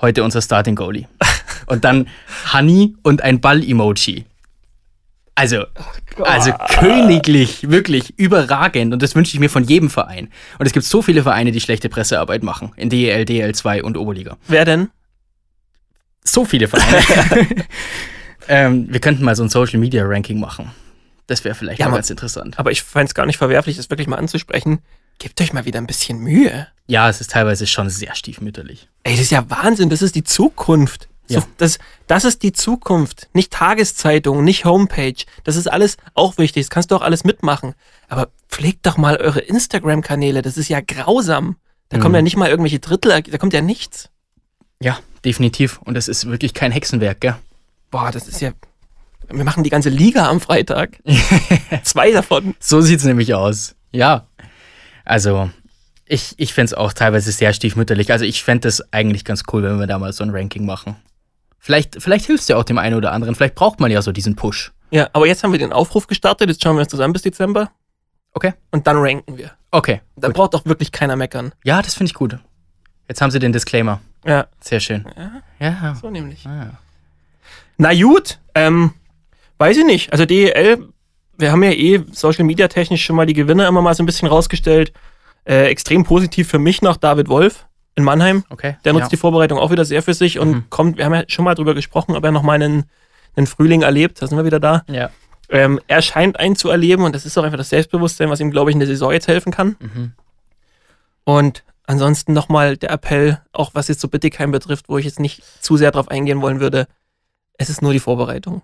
Heute unser Starting Goalie. Und dann Honey und ein Ball-Emoji. Also, also königlich, wirklich überragend. Und das wünsche ich mir von jedem Verein. Und es gibt so viele Vereine, die schlechte Pressearbeit machen. In DEL, DL2 und Oberliga. Wer denn? So viele Vereine. ähm, wir könnten mal so ein Social Media Ranking machen. Das wäre vielleicht Ja, mal ganz interessant. Aber ich fand es gar nicht verwerflich, das wirklich mal anzusprechen. Gebt euch mal wieder ein bisschen Mühe. Ja, es ist teilweise schon sehr stiefmütterlich. Ey, das ist ja Wahnsinn, das ist die Zukunft. So, Ja. das, das ist die Zukunft. Nicht Tageszeitung, nicht Homepage. Das ist alles auch wichtig. Das kannst du auch alles mitmachen. Aber pflegt doch mal eure Instagram-Kanäle. Das ist ja grausam. Da kommen Mhm. ja nicht mal irgendwelche Drittel, da kommt ja nichts. Ja, definitiv. Und es ist wirklich kein Hexenwerk, gell? Boah, das ist ja. Wir machen die ganze Liga am Freitag. Zwei davon. So sieht's nämlich aus. Ja. Also, ich, ich fände es auch teilweise sehr stiefmütterlich. Also, ich fände es eigentlich ganz cool, wenn wir da mal so ein Ranking machen. Vielleicht, vielleicht hilft es ja auch dem einen oder anderen. Vielleicht braucht man ja so diesen Push. Ja, aber jetzt haben wir den Aufruf gestartet. Jetzt schauen wir uns zusammen bis Dezember. Okay. Und dann ranken wir. Okay. Da gut. braucht doch wirklich keiner meckern. Ja, das finde ich gut. Jetzt haben sie den Disclaimer. Ja, Sehr schön. Ja. so nämlich. Ah. Na gut, ähm, weiß ich nicht. Also DEL, wir haben ja eh Social Media technisch schon mal die Gewinner immer mal so ein bisschen rausgestellt. Äh, extrem positiv für mich noch David Wolf in Mannheim. Okay. Der nutzt ja. die Vorbereitung auch wieder sehr für sich und Mhm. kommt, wir haben ja schon mal drüber gesprochen, ob er noch mal einen, einen Frühling erlebt. Da sind wir wieder da. Ja. Ähm, er scheint einen zu erleben und das ist auch einfach das Selbstbewusstsein, was ihm, glaube ich, in der Saison jetzt helfen kann. Mhm. Und ansonsten nochmal der Appell, auch was jetzt so Bittigheim betrifft, wo ich jetzt nicht zu sehr drauf eingehen wollen würde. Es ist nur die Vorbereitung.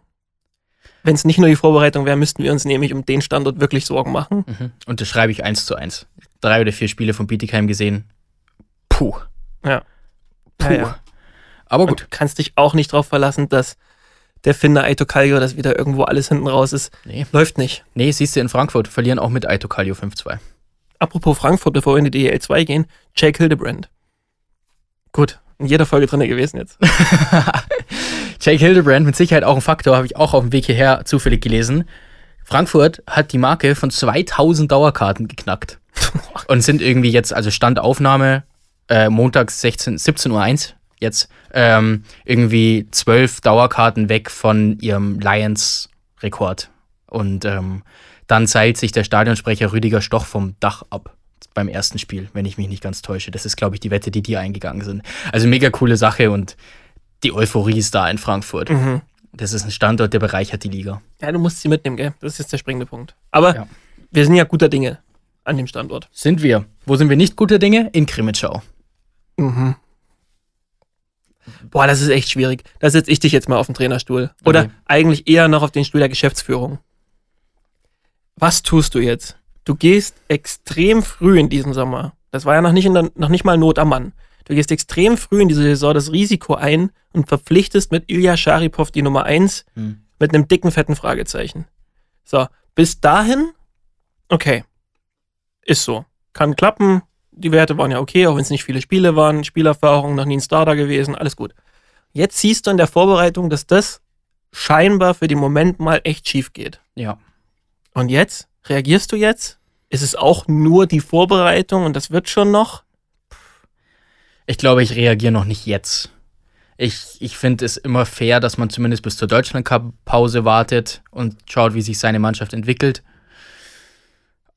Wenn es nicht nur die Vorbereitung wäre, müssten wir uns nämlich um den Standort wirklich Sorgen machen. Mhm. Und das schreibe ich eins zu eins. Drei oder vier Spiele von Bietigheim gesehen. Puh. Ja. Puh. Ja, ja. Aber Und gut. du kannst dich auch nicht darauf verlassen, dass der Finder Aito Kallio, dass wieder irgendwo alles hinten raus ist. Nee. Läuft nicht. Nee, siehst du in Frankfurt, verlieren auch mit Aito Kallio 5-2. Apropos Frankfurt, bevor wir in die DEL 2 gehen, Jake Hildebrand. Gut, in jeder Folge drin gewesen jetzt. Jake Hildebrand mit Sicherheit auch ein Faktor, habe ich auch auf dem Weg hierher zufällig gelesen. Frankfurt hat die Marke von 2000 Dauerkarten geknackt. Und sind irgendwie jetzt, also Standaufnahme, äh, montags 16, 17.01 Uhr jetzt, ähm, irgendwie zwölf Dauerkarten weg von ihrem Lions-Rekord. Und ähm, dann seilt sich der Stadionsprecher Rüdiger Stoch vom Dach ab beim ersten Spiel, wenn ich mich nicht ganz täusche. Das ist, glaube ich, die Wette, die die eingegangen sind. Also mega coole Sache und die Euphorie ist da in Frankfurt. Mhm. Das ist ein Standort, der bereichert die Liga. Ja, du musst sie mitnehmen, gell? Das ist jetzt der springende Punkt. Aber Ja. wir sind ja guter Dinge an dem Standort. Sind wir. Wo sind wir nicht guter Dinge? In Krimitschau. Mhm. Boah, das ist echt schwierig. Da setze ich dich jetzt mal auf den Trainerstuhl. Oder Okay. eigentlich eher noch auf den Stuhl der Geschäftsführung. Was tust du jetzt? Du gehst extrem früh in diesem Sommer. Das war ja noch nicht, der, noch nicht mal Not am Mann. Du gehst extrem früh in diese Saison das Risiko ein und verpflichtest mit Ilya Scharipov die Nummer 1 Hm. mit einem dicken, fetten Fragezeichen. So, bis dahin, okay. Ist so. Kann klappen. Die Werte waren ja okay, auch wenn es nicht viele Spiele waren. Spielerfahrung, noch nie ein Starter gewesen, alles gut. Jetzt siehst du in der Vorbereitung, dass das scheinbar für den Moment mal echt schief geht. Ja. Und jetzt? Reagierst du jetzt? Ist es auch nur die Vorbereitung und das wird schon noch? Ich glaube, ich reagiere noch nicht jetzt. Ich, ich finde es immer fair, dass man zumindest bis zur Deutschland-Cup-Pause wartet und schaut, wie sich seine Mannschaft entwickelt.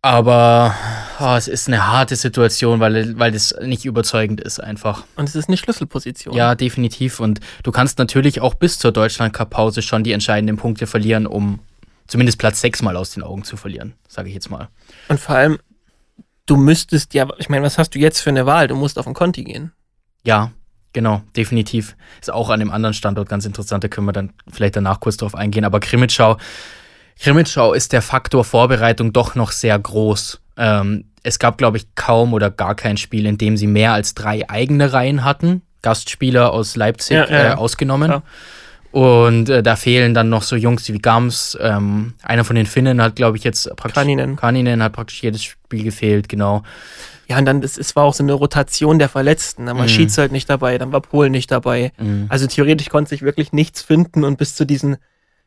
Aber oh, es ist eine harte Situation, weil, weil das nicht überzeugend ist einfach. Und es ist eine Schlüsselposition. Ja, definitiv. Und du kannst natürlich auch bis zur Deutschland-Cup-Pause schon die entscheidenden Punkte verlieren, um zumindest Platz 6 mal aus den Augen zu verlieren, sage ich jetzt mal. Und vor allem, du müsstest ja, ich meine, was hast du jetzt für eine Wahl? Du musst auf den Conti gehen. Ja, genau, definitiv. Ist auch an dem anderen Standort ganz interessant, da können wir dann vielleicht danach kurz drauf eingehen. Aber Krimitschau, Krimitschau ist der Faktor Vorbereitung doch noch sehr groß. Ähm, es gab, glaube ich, kaum oder gar kein Spiel, in dem sie mehr als drei eigene Reihen hatten. Gastspieler aus Leipzig Ja, ja, ja. Äh, ausgenommen. Klar. Und äh, da fehlen dann noch so Jungs wie Gams. Ähm, einer von den Finnen hat, glaube ich, jetzt praktisch. Kaninen. Kaninen hat praktisch jedes Spiel gefehlt, genau. Ja, und dann, das, es war auch so eine Rotation der Verletzten. Dann war Mhm. Schieds halt nicht dabei, dann war Polen nicht dabei. Mhm. Also theoretisch konnte sich wirklich nichts finden und bis zu diesen,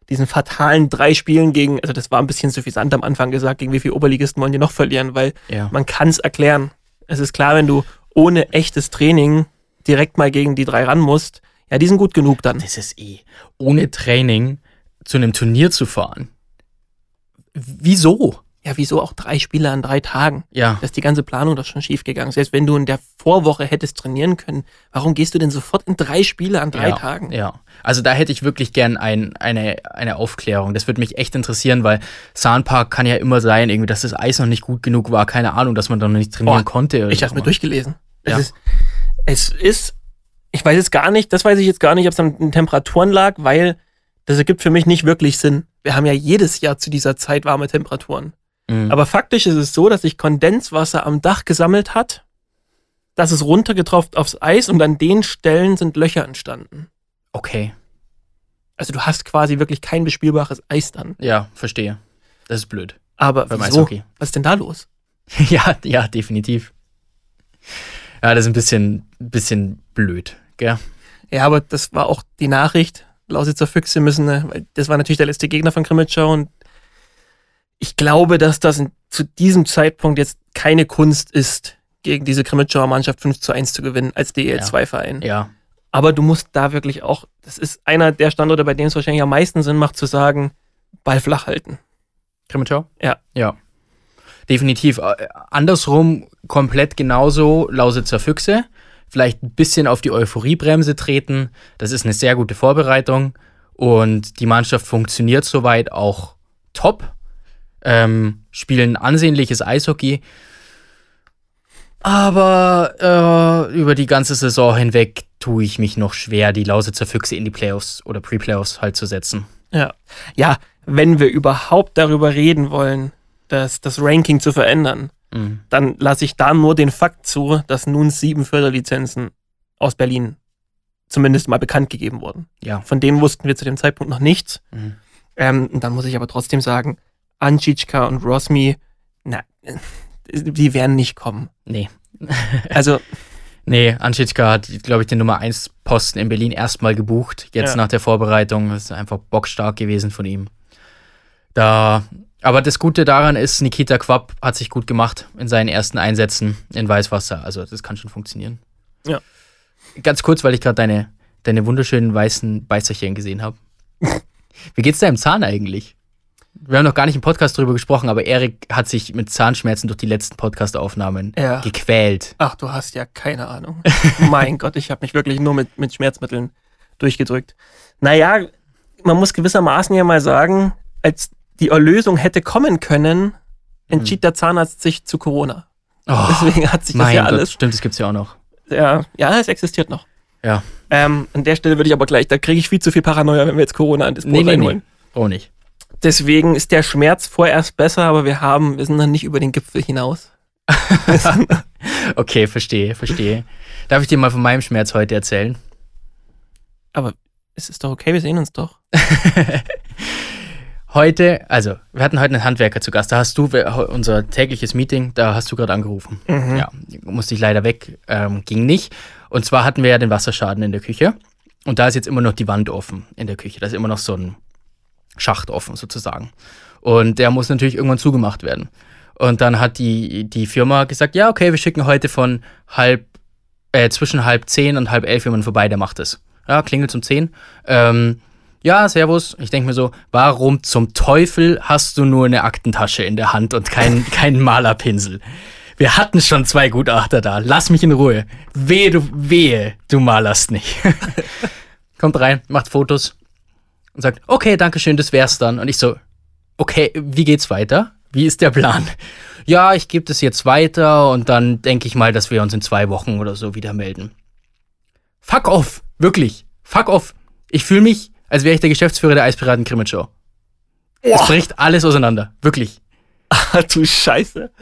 diesen fatalen drei Spielen gegen, also das war ein bisschen suffisant am Anfang gesagt, gegen wie viele Oberligisten wollen die noch verlieren, weil Ja. man kann es erklären. Es ist klar, wenn du ohne echtes Training direkt mal gegen die drei ran musst, ja, die sind gut genug dann. Das ist eh. Ohne Training zu einem Turnier zu fahren, Wieso? Ja, wieso auch drei Spiele an drei Tagen? Ja. Da ist die ganze Planung doch schon schief gegangen. Selbst wenn du in der Vorwoche hättest trainieren können, warum gehst du denn sofort in drei Spiele an drei ja, Tagen? Ja. Also da hätte ich wirklich gern ein, eine, eine Aufklärung. Das würde mich echt interessieren, weil Sahnpark kann ja immer sein, irgendwie, dass das Eis noch nicht gut genug war, keine Ahnung, dass man dann noch nicht trainieren Boah, konnte. Ich habe mir durchgelesen. Ja. Es, ist, es ist, ich weiß jetzt gar nicht, das weiß ich jetzt gar nicht, ob es an den Temperaturen lag, weil das ergibt für mich nicht wirklich Sinn. Wir haben ja jedes Jahr zu dieser Zeit warme Temperaturen. Mhm. Aber faktisch ist es so, dass sich Kondenswasser am Dach gesammelt hat, dass es runtergetropft aufs Eis und an den Stellen sind Löcher entstanden. okay. Also du hast quasi wirklich kein bespielbares Eis dann. Ja, verstehe. Das ist blöd. Aber Beim wieso? Eishockey. Was ist denn da los? ja, ja, definitiv. Ja, das ist ein bisschen, bisschen blöd, gell? Ja, aber das war auch die Nachricht. Lausitzer Füchse müssen, äh, weil das war natürlich der letzte Gegner von Krimitschau und ich glaube, dass das zu diesem Zeitpunkt jetzt keine Kunst ist, gegen diese Krimitschauer Mannschaft 5 zu 1 zu gewinnen als DEL2-Verein. Ja. Aber du musst da wirklich auch, das ist einer der Standorte, bei dem es wahrscheinlich am meisten Sinn macht, zu sagen, Ball flach halten. Krimitschau? Ja. Ja. Definitiv. Äh, Andersrum komplett genauso Lausitzer Füchse. Vielleicht ein bisschen auf die Euphoriebremse treten. Das ist eine sehr gute Vorbereitung. Und die Mannschaft funktioniert soweit auch top. Ähm, spielen ansehnliches Eishockey. Aber äh, über die ganze Saison hinweg tue ich mich noch schwer, die Lausitzer Füchse in die Playoffs oder Pre-Playoffs halt zu setzen. Ja. Ja, wenn wir überhaupt darüber reden wollen, dass das Ranking zu verändern, Mhm. dann lasse ich da nur den Fakt zu, dass nun sieben Förderlizenzen aus Berlin zumindest mal bekannt gegeben wurden. Ja. Von denen wussten wir zu dem Zeitpunkt noch nichts. Mhm. Ähm, dann muss ich aber trotzdem sagen, Anchitschka und Rosmi, na, die werden nicht kommen. Nee. Also, Nee, Anschitschka hat, glaube ich, den Nummer 1 Posten in Berlin erstmal gebucht. Jetzt Ja. nach der Vorbereitung. Das ist einfach bockstark gewesen von ihm. Da, aber das Gute daran ist, Nikita Quapp hat sich gut gemacht in seinen ersten Einsätzen in Weißwasser. Also das kann schon funktionieren. Ja. Ganz kurz, weil ich gerade deine, deine wunderschönen weißen Beißerchen gesehen habe. Wie geht's deinem Zahn eigentlich? Wir haben noch gar nicht im Podcast drüber gesprochen, aber Erik hat sich mit Zahnschmerzen durch die letzten Podcast-Aufnahmen Ja. gequält. ach, du hast ja keine Ahnung. mein Gott, ich habe mich wirklich nur mit, mit Schmerzmitteln durchgedrückt. Naja, man muss gewissermaßen ja mal sagen, als die Erlösung hätte kommen können, entschied der Zahnarzt sich zu Corona. Oh, Deswegen hat sich das ja Gott, alles stimmt, das gibt's ja auch noch. Ja, ja, es existiert noch. Ja. Ähm, an der Stelle würde ich aber gleich, da kriege ich viel zu viel Paranoia, wenn wir jetzt Corona in das Boot Nee, nee, reinholen. nee. Oh nicht. Deswegen ist der Schmerz vorerst besser, aber wir haben, wir sind noch nicht über den Gipfel hinaus. Okay, verstehe, verstehe. Darf ich dir mal von meinem Schmerz heute erzählen? Aber es ist doch okay, wir sehen uns doch. Heute, also, wir hatten heute einen Handwerker zu Gast. Da hast du unser tägliches Meeting, da hast du gerade angerufen. Mhm. Ja, musste ich leider weg, ähm, ging nicht. Und zwar hatten wir ja den Wasserschaden in der Küche. Und da ist jetzt immer noch die Wand offen in der Küche. Da ist immer noch so ein Schacht offen sozusagen. Und der muss natürlich irgendwann zugemacht werden. Und dann hat die, die Firma gesagt, ja, okay, wir schicken heute von halb, äh, zwischen halb zehn und halb elf jemanden vorbei, der macht es. Ja, klingelt um zehn. Ähm, ja, servus. Ich denke mir so, warum zum Teufel hast du nur eine Aktentasche in der Hand und keinen keinen Malerpinsel? Wir hatten schon zwei Gutachter da. Lass mich in Ruhe. Wehe, du, wehe, du malerst nicht. Kommt rein, macht Fotos und sagt, okay, danke schön, das wär's dann. Und ich so, okay, wie geht's weiter? Wie ist der Plan? Ja, ich gebe das jetzt weiter und dann denke ich mal, dass wir uns in zwei Wochen oder so wieder melden. Fuck off, wirklich, fuck off. Ich fühle mich, als wäre ich der Geschäftsführer der Eispiraten Krimitschau. Es bricht alles auseinander, wirklich. Ah, du Scheiße.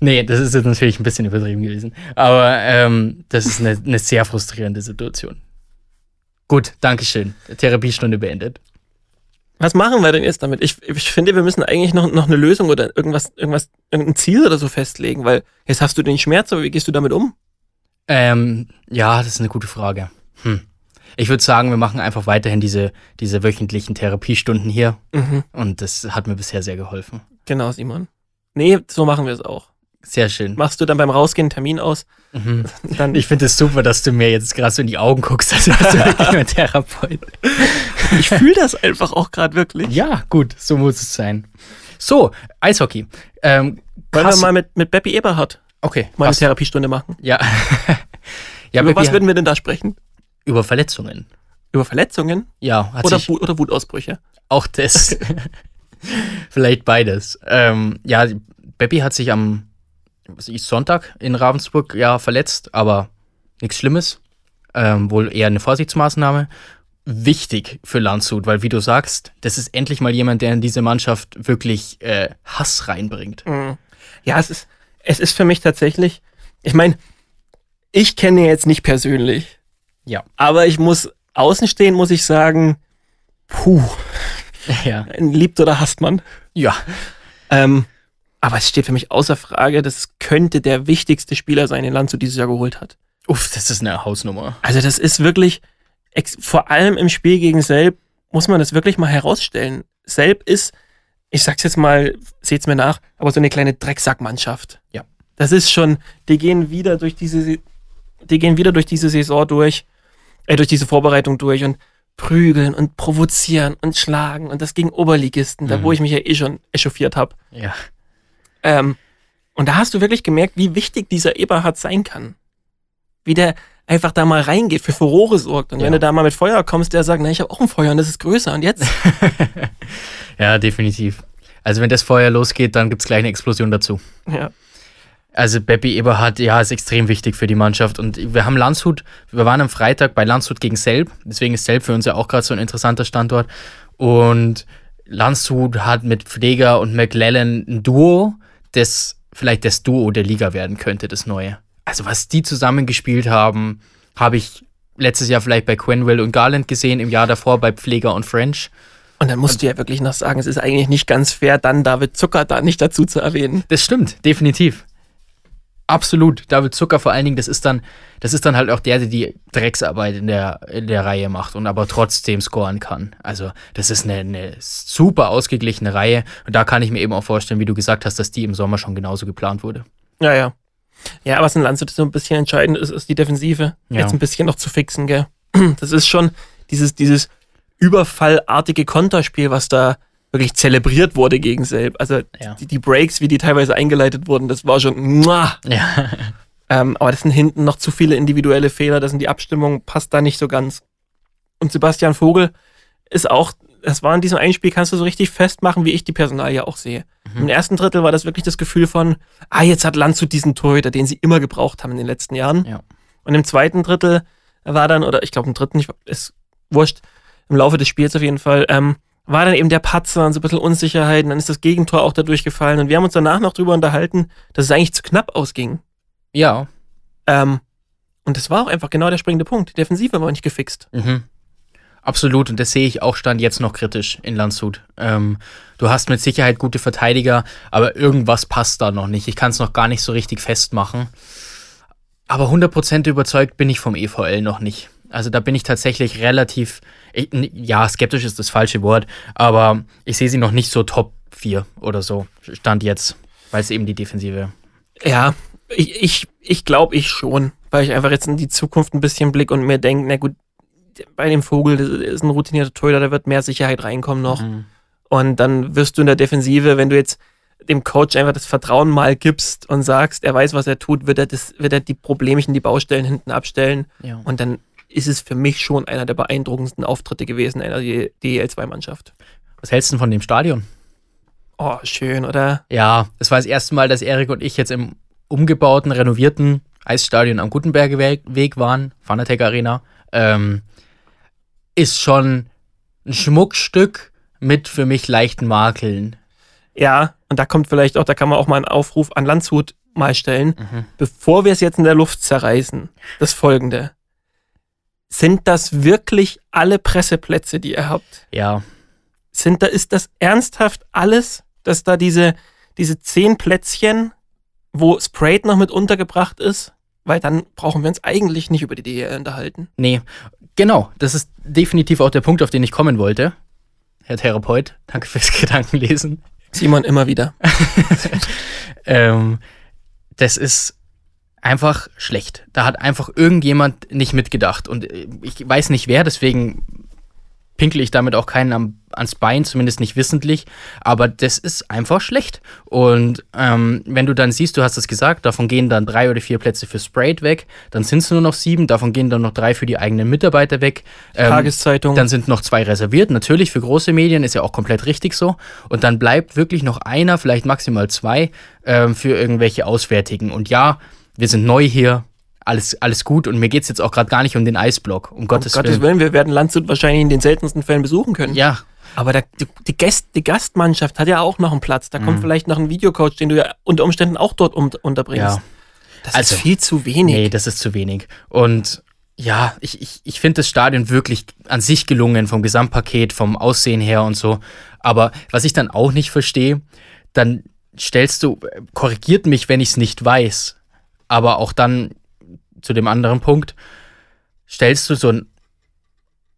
Nee, das ist jetzt natürlich ein bisschen übertrieben gewesen. Aber ähm, das ist eine, eine sehr frustrierende Situation. Gut, Dankeschön. Therapiestunde beendet. Was machen wir denn jetzt damit? Ich, ich finde, wir müssen eigentlich noch, noch eine Lösung oder irgendwas, irgendwas, irgendein Ziel oder so festlegen, weil jetzt hast du den Schmerz, aber wie gehst du damit um? Ähm, ja, das ist eine gute Frage. Hm. Ich würde sagen, wir machen einfach weiterhin diese, diese wöchentlichen Therapiestunden hier. Mhm. Und das hat mir bisher sehr geholfen. Genau, Simon. Nee, so machen wir es auch. Sehr schön. Machst du dann beim Rausgehen einen Termin aus? Mhm. Dann, Ich finde es super, dass du mir jetzt gerade so in die Augen guckst, als wärst du wirklich mein Therapeut. ich fühle das einfach auch gerade wirklich. Ja, gut, so muss es sein. So, Eishockey. Ähm, Wollen wir mal mit, mit Beppi Eberhardt Okay, mal eine? Therapiestunde machen? Ja. ja, Über aber was würden wir denn da sprechen? Über Verletzungen. Über Verletzungen Ja, hat oder, sich oder Wutausbrüche? auch das. Vielleicht beides. Ähm, ja, Beppi hat sich am Sonntag in Ravensburg ja verletzt, aber nichts Schlimmes. Ähm, wohl eher eine Vorsichtsmaßnahme. Wichtig für Landshut, weil wie du sagst, das ist endlich mal jemand, der in diese Mannschaft wirklich äh, Hass reinbringt. Mhm. Ja, es ist, es ist für mich tatsächlich, ich meine, ich kenne jetzt nicht persönlich, Ja. aber ich muss außen stehen, muss ich sagen, puh, Ja. liebt oder hasst man. Ja. Ähm, aber es steht für mich außer Frage, das könnte der wichtigste Spieler sein, den Landshut dieses Jahr geholt hat. Uff, das ist eine Hausnummer. Also das ist wirklich, vor allem im Spiel gegen Selb, muss man das wirklich mal herausstellen. Selb ist, ich sag's jetzt mal, seht's mir nach, aber so eine kleine Drecksackmannschaft. Ja. Das ist schon, die gehen wieder durch diese, die gehen wieder durch diese Saison durch, äh, durch diese Vorbereitung durch und prügeln und provozieren und schlagen und das gegen Oberligisten, da Mhm. wo ich mich ja eh schon echauffiert habe. Ja. Ähm, und da hast du wirklich gemerkt, wie wichtig dieser Eberhard sein kann. Wie der einfach da mal reingeht, für Furore sorgt. Und Ja. wenn du da mal mit Feuer kommst, der sagt, na, ich habe auch ein Feuer und das ist größer. Und jetzt? ja, definitiv. Also wenn das Feuer losgeht, dann gibt's gleich eine Explosion dazu. ja. Also Beppi Eberhardt, ja, ist extrem wichtig für die Mannschaft. Und wir haben Landshut, wir waren am Freitag bei Landshut gegen Selb. Deswegen ist Selb für uns ja auch gerade so ein interessanter Standort. Und Landshut hat mit Pfleger und McLellan ein Duo, das vielleicht das Duo der Liga werden könnte, das neue. Also was die zusammengespielt haben, habe ich letztes Jahr vielleicht bei Quenville und Garland gesehen, im Jahr davor bei Pfleger und French. Und dann musst du ja wirklich noch sagen, es ist eigentlich nicht ganz fair, dann David Zucker da nicht dazu zu erwähnen. Das stimmt, definitiv. Absolut. David Zucker vor allen Dingen, das ist dann, das ist dann halt auch der, der die Drecksarbeit in der, in der Reihe macht und aber trotzdem scoren kann. Also, das ist eine, eine super ausgeglichene Reihe. Und da kann ich mir eben auch vorstellen, wie du gesagt hast, dass die im Sommer schon genauso geplant wurde. Ja, ja. Ja, was in Landshut so ein bisschen entscheidend ist, ist die Defensive. Ja. Jetzt ein bisschen noch zu fixen, gell? Das ist schon dieses, dieses überfallartige Konterspiel, was da wirklich zelebriert wurde gegen Selb. Also Ja. die, die Breaks, wie die teilweise eingeleitet wurden, das war schon. Muah. Ja. Ähm, aber das sind hinten noch zu viele individuelle Fehler, das sind die Abstimmung, passt da nicht so ganz. Und Sebastian Vogel ist auch, das war in diesem Einspiel, kannst du so richtig festmachen, wie ich die Personalie auch sehe. Im ersten Drittel war das wirklich das Gefühl von, ah, jetzt hat Landshut diesen Torhüter, den sie immer gebraucht haben in den letzten Jahren. Ja. Und im zweiten Drittel war dann, oder ich glaube im dritten, ich, ist wurscht, im Laufe des Spiels auf jeden Fall, ähm, war dann eben der Patzer und so ein bisschen Unsicherheit und dann ist das Gegentor auch dadurch gefallen und wir haben uns danach noch drüber unterhalten, dass es eigentlich zu knapp ausging. Ja. Ähm, und das war auch einfach genau der springende Punkt. Die Defensive war nicht gefixt. Mhm. Absolut, und das sehe ich auch stand jetzt noch kritisch in Landshut. Ähm, du hast mit Sicherheit gute Verteidiger, aber irgendwas passt da noch nicht. Ich kann es noch gar nicht so richtig festmachen. Aber 100% überzeugt bin ich vom EVL noch nicht. Also da bin ich tatsächlich relativ, ich, ja, skeptisch ist das falsche Wort, aber ich sehe sie noch nicht so Top 4 oder so, stand jetzt, weil es eben die Defensive. Ja, ich, ich, ich glaube ich schon, weil ich einfach jetzt in die Zukunft ein bisschen blick und mir denke, na gut, bei dem Vogel, das ist ein routinierter Torhüter, da wird mehr Sicherheit reinkommen noch. Mhm. Und dann wirst du in der Defensive, wenn du jetzt dem Coach einfach das Vertrauen mal gibst und sagst, er weiß, was er tut, wird er, das, wird er die Problemchen, die Baustellen hinten abstellen. Ja. Und dann ist es für mich schon einer der beeindruckendsten Auftritte gewesen einer DEL2-Mannschaft. Was hältst du denn von dem Stadion? Oh, schön, oder? Ja, es war das erste Mal, dass Erik und ich jetzt im umgebauten, renovierten Eisstadion am Gutenberger Weg waren, Fanatec Arena. Ähm, ist schon ein Schmuckstück mit für mich leichten Makeln. Ja, und da kommt vielleicht auch, da kann man auch mal einen Aufruf an Landshut mal stellen. Bevor wir es jetzt in der Luft zerreißen, das folgende. Sind das wirklich alle Presseplätze, die ihr habt? Ja, Sind da, ist das ernsthaft alles, dass da diese, diese zehn Plätzchen, wo Sprayed noch mit untergebracht ist? Weil dann brauchen wir uns eigentlich nicht über die DEL unterhalten. nee, genau. Das ist definitiv auch der Punkt, auf den ich kommen wollte. Herr Therapeut, danke fürs Gedankenlesen. Simon immer wieder. Ähm, das ist einfach schlecht. Da hat einfach irgendjemand nicht mitgedacht. Und äh, ich weiß nicht wer, deswegen pinkle ich damit auch keinen am, ans Bein, zumindest nicht wissentlich. Aber das ist einfach schlecht. Und ähm, wenn du dann siehst, du hast es gesagt, davon gehen dann drei oder vier Plätze für Sprayed weg, dann sind es nur noch sieben, davon gehen dann noch drei für die eigenen Mitarbeiter weg. Ähm, Tageszeitung. Dann sind noch zwei reserviert. Natürlich für große Medien ist ja auch komplett richtig so. Und dann bleibt wirklich noch einer, vielleicht maximal zwei, ähm, für irgendwelche Auswärtigen. Und ja, wir sind neu hier. Alles, alles gut und mir geht es jetzt auch gerade gar nicht um den Eisblock, um, um Gottes, Gottes Willen. Willen, wir werden Landshut wahrscheinlich in den seltensten Fällen besuchen können. Ja, Aber da, die, die, Gäst, die Gastmannschaft hat ja auch noch einen Platz. Da kommt vielleicht noch ein Videocoach, den du ja unter Umständen auch dort um, unterbringst. Ja. Das Also, ist viel zu wenig. Nee, das ist zu wenig. Und ja, ich, ich, ich finde das Stadion wirklich an sich gelungen, vom Gesamtpaket, vom Aussehen her und so. Aber was ich dann auch nicht verstehe, dann stellst du, korrigiert mich, wenn ich es nicht weiß, aber auch dann zu dem anderen Punkt, stellst du so einen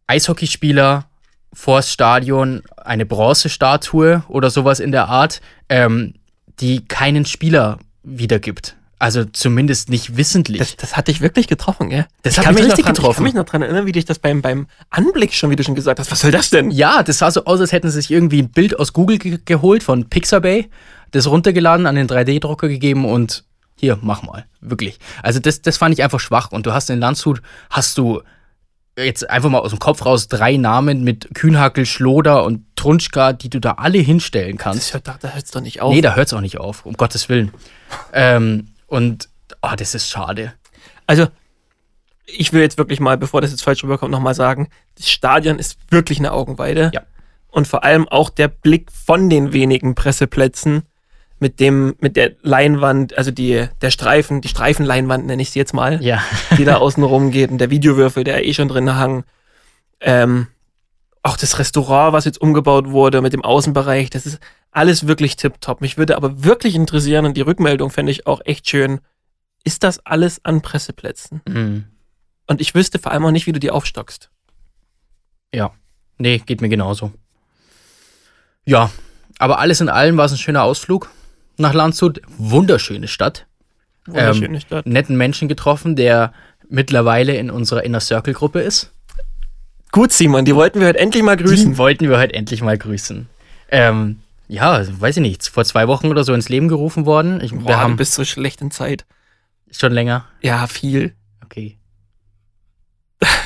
Eishockeyspieler vors Stadion, eine Bronzestatue oder sowas in der Art, ähm, die keinen Spieler wiedergibt. Also zumindest nicht wissentlich. Das, das hat dich wirklich getroffen, gell? Das ich hat mich richtig dran, Ich getroffen. kann mich noch dran erinnern, wie dich das beim, beim Anblick schon, wie du schon gesagt hast. Was soll das denn? Ja, das sah so aus, als hätten sie sich irgendwie ein Bild aus Google ge geholt von Pixabay, das runtergeladen, an den 3D-Drucker gegeben und hier, mach mal. Wirklich. Also das, das fand ich einfach schwach. Und du hast in Landshut, hast du jetzt einfach mal aus dem Kopf raus drei Namen mit Kühnhackel, Schloder und Trunschka, die du da alle hinstellen kannst. Das hört, da, da hört's doch nicht auf. Nee, da hört es auch nicht auf, um Gottes Willen. Ähm, und oh, das ist schade. Also, ich will jetzt wirklich mal, bevor das jetzt falsch rüberkommt, nochmal sagen, das Stadion ist wirklich eine Augenweide. Ja. Und vor allem auch der Blick von den wenigen Presseplätzen mit dem, mit der Leinwand, also die, der Streifen, die Streifenleinwand nenne ich sie jetzt mal, Ja. die da außen rum geht und der Videowürfel, der eh schon drin hang. Ähm, auch das Restaurant, was jetzt umgebaut wurde mit dem Außenbereich, das ist alles wirklich tipptopp. Mich würde aber wirklich interessieren und die Rückmeldung fände ich auch echt schön. Ist das alles an Presseplätzen? Mhm. Und ich wüsste vor allem auch nicht, wie du die aufstockst. Ja, nee, geht mir genauso. Ja, aber alles in allem war es ein schöner Ausflug nach Landshut. Wunderschöne Stadt. Wunderschöne Stadt. Netten Menschen getroffen, der mittlerweile in unserer Inner Circle Gruppe ist. Gut, Simon, die wollten wir heute endlich mal grüßen. Die wollten wir heute endlich mal grüßen. Ähm, ja, weiß ich nicht, vor zwei Wochen oder so ins Leben gerufen worden. Ich, Boah, wir haben bist so schlecht in Zeit. schon länger. Ja, viel. Okay.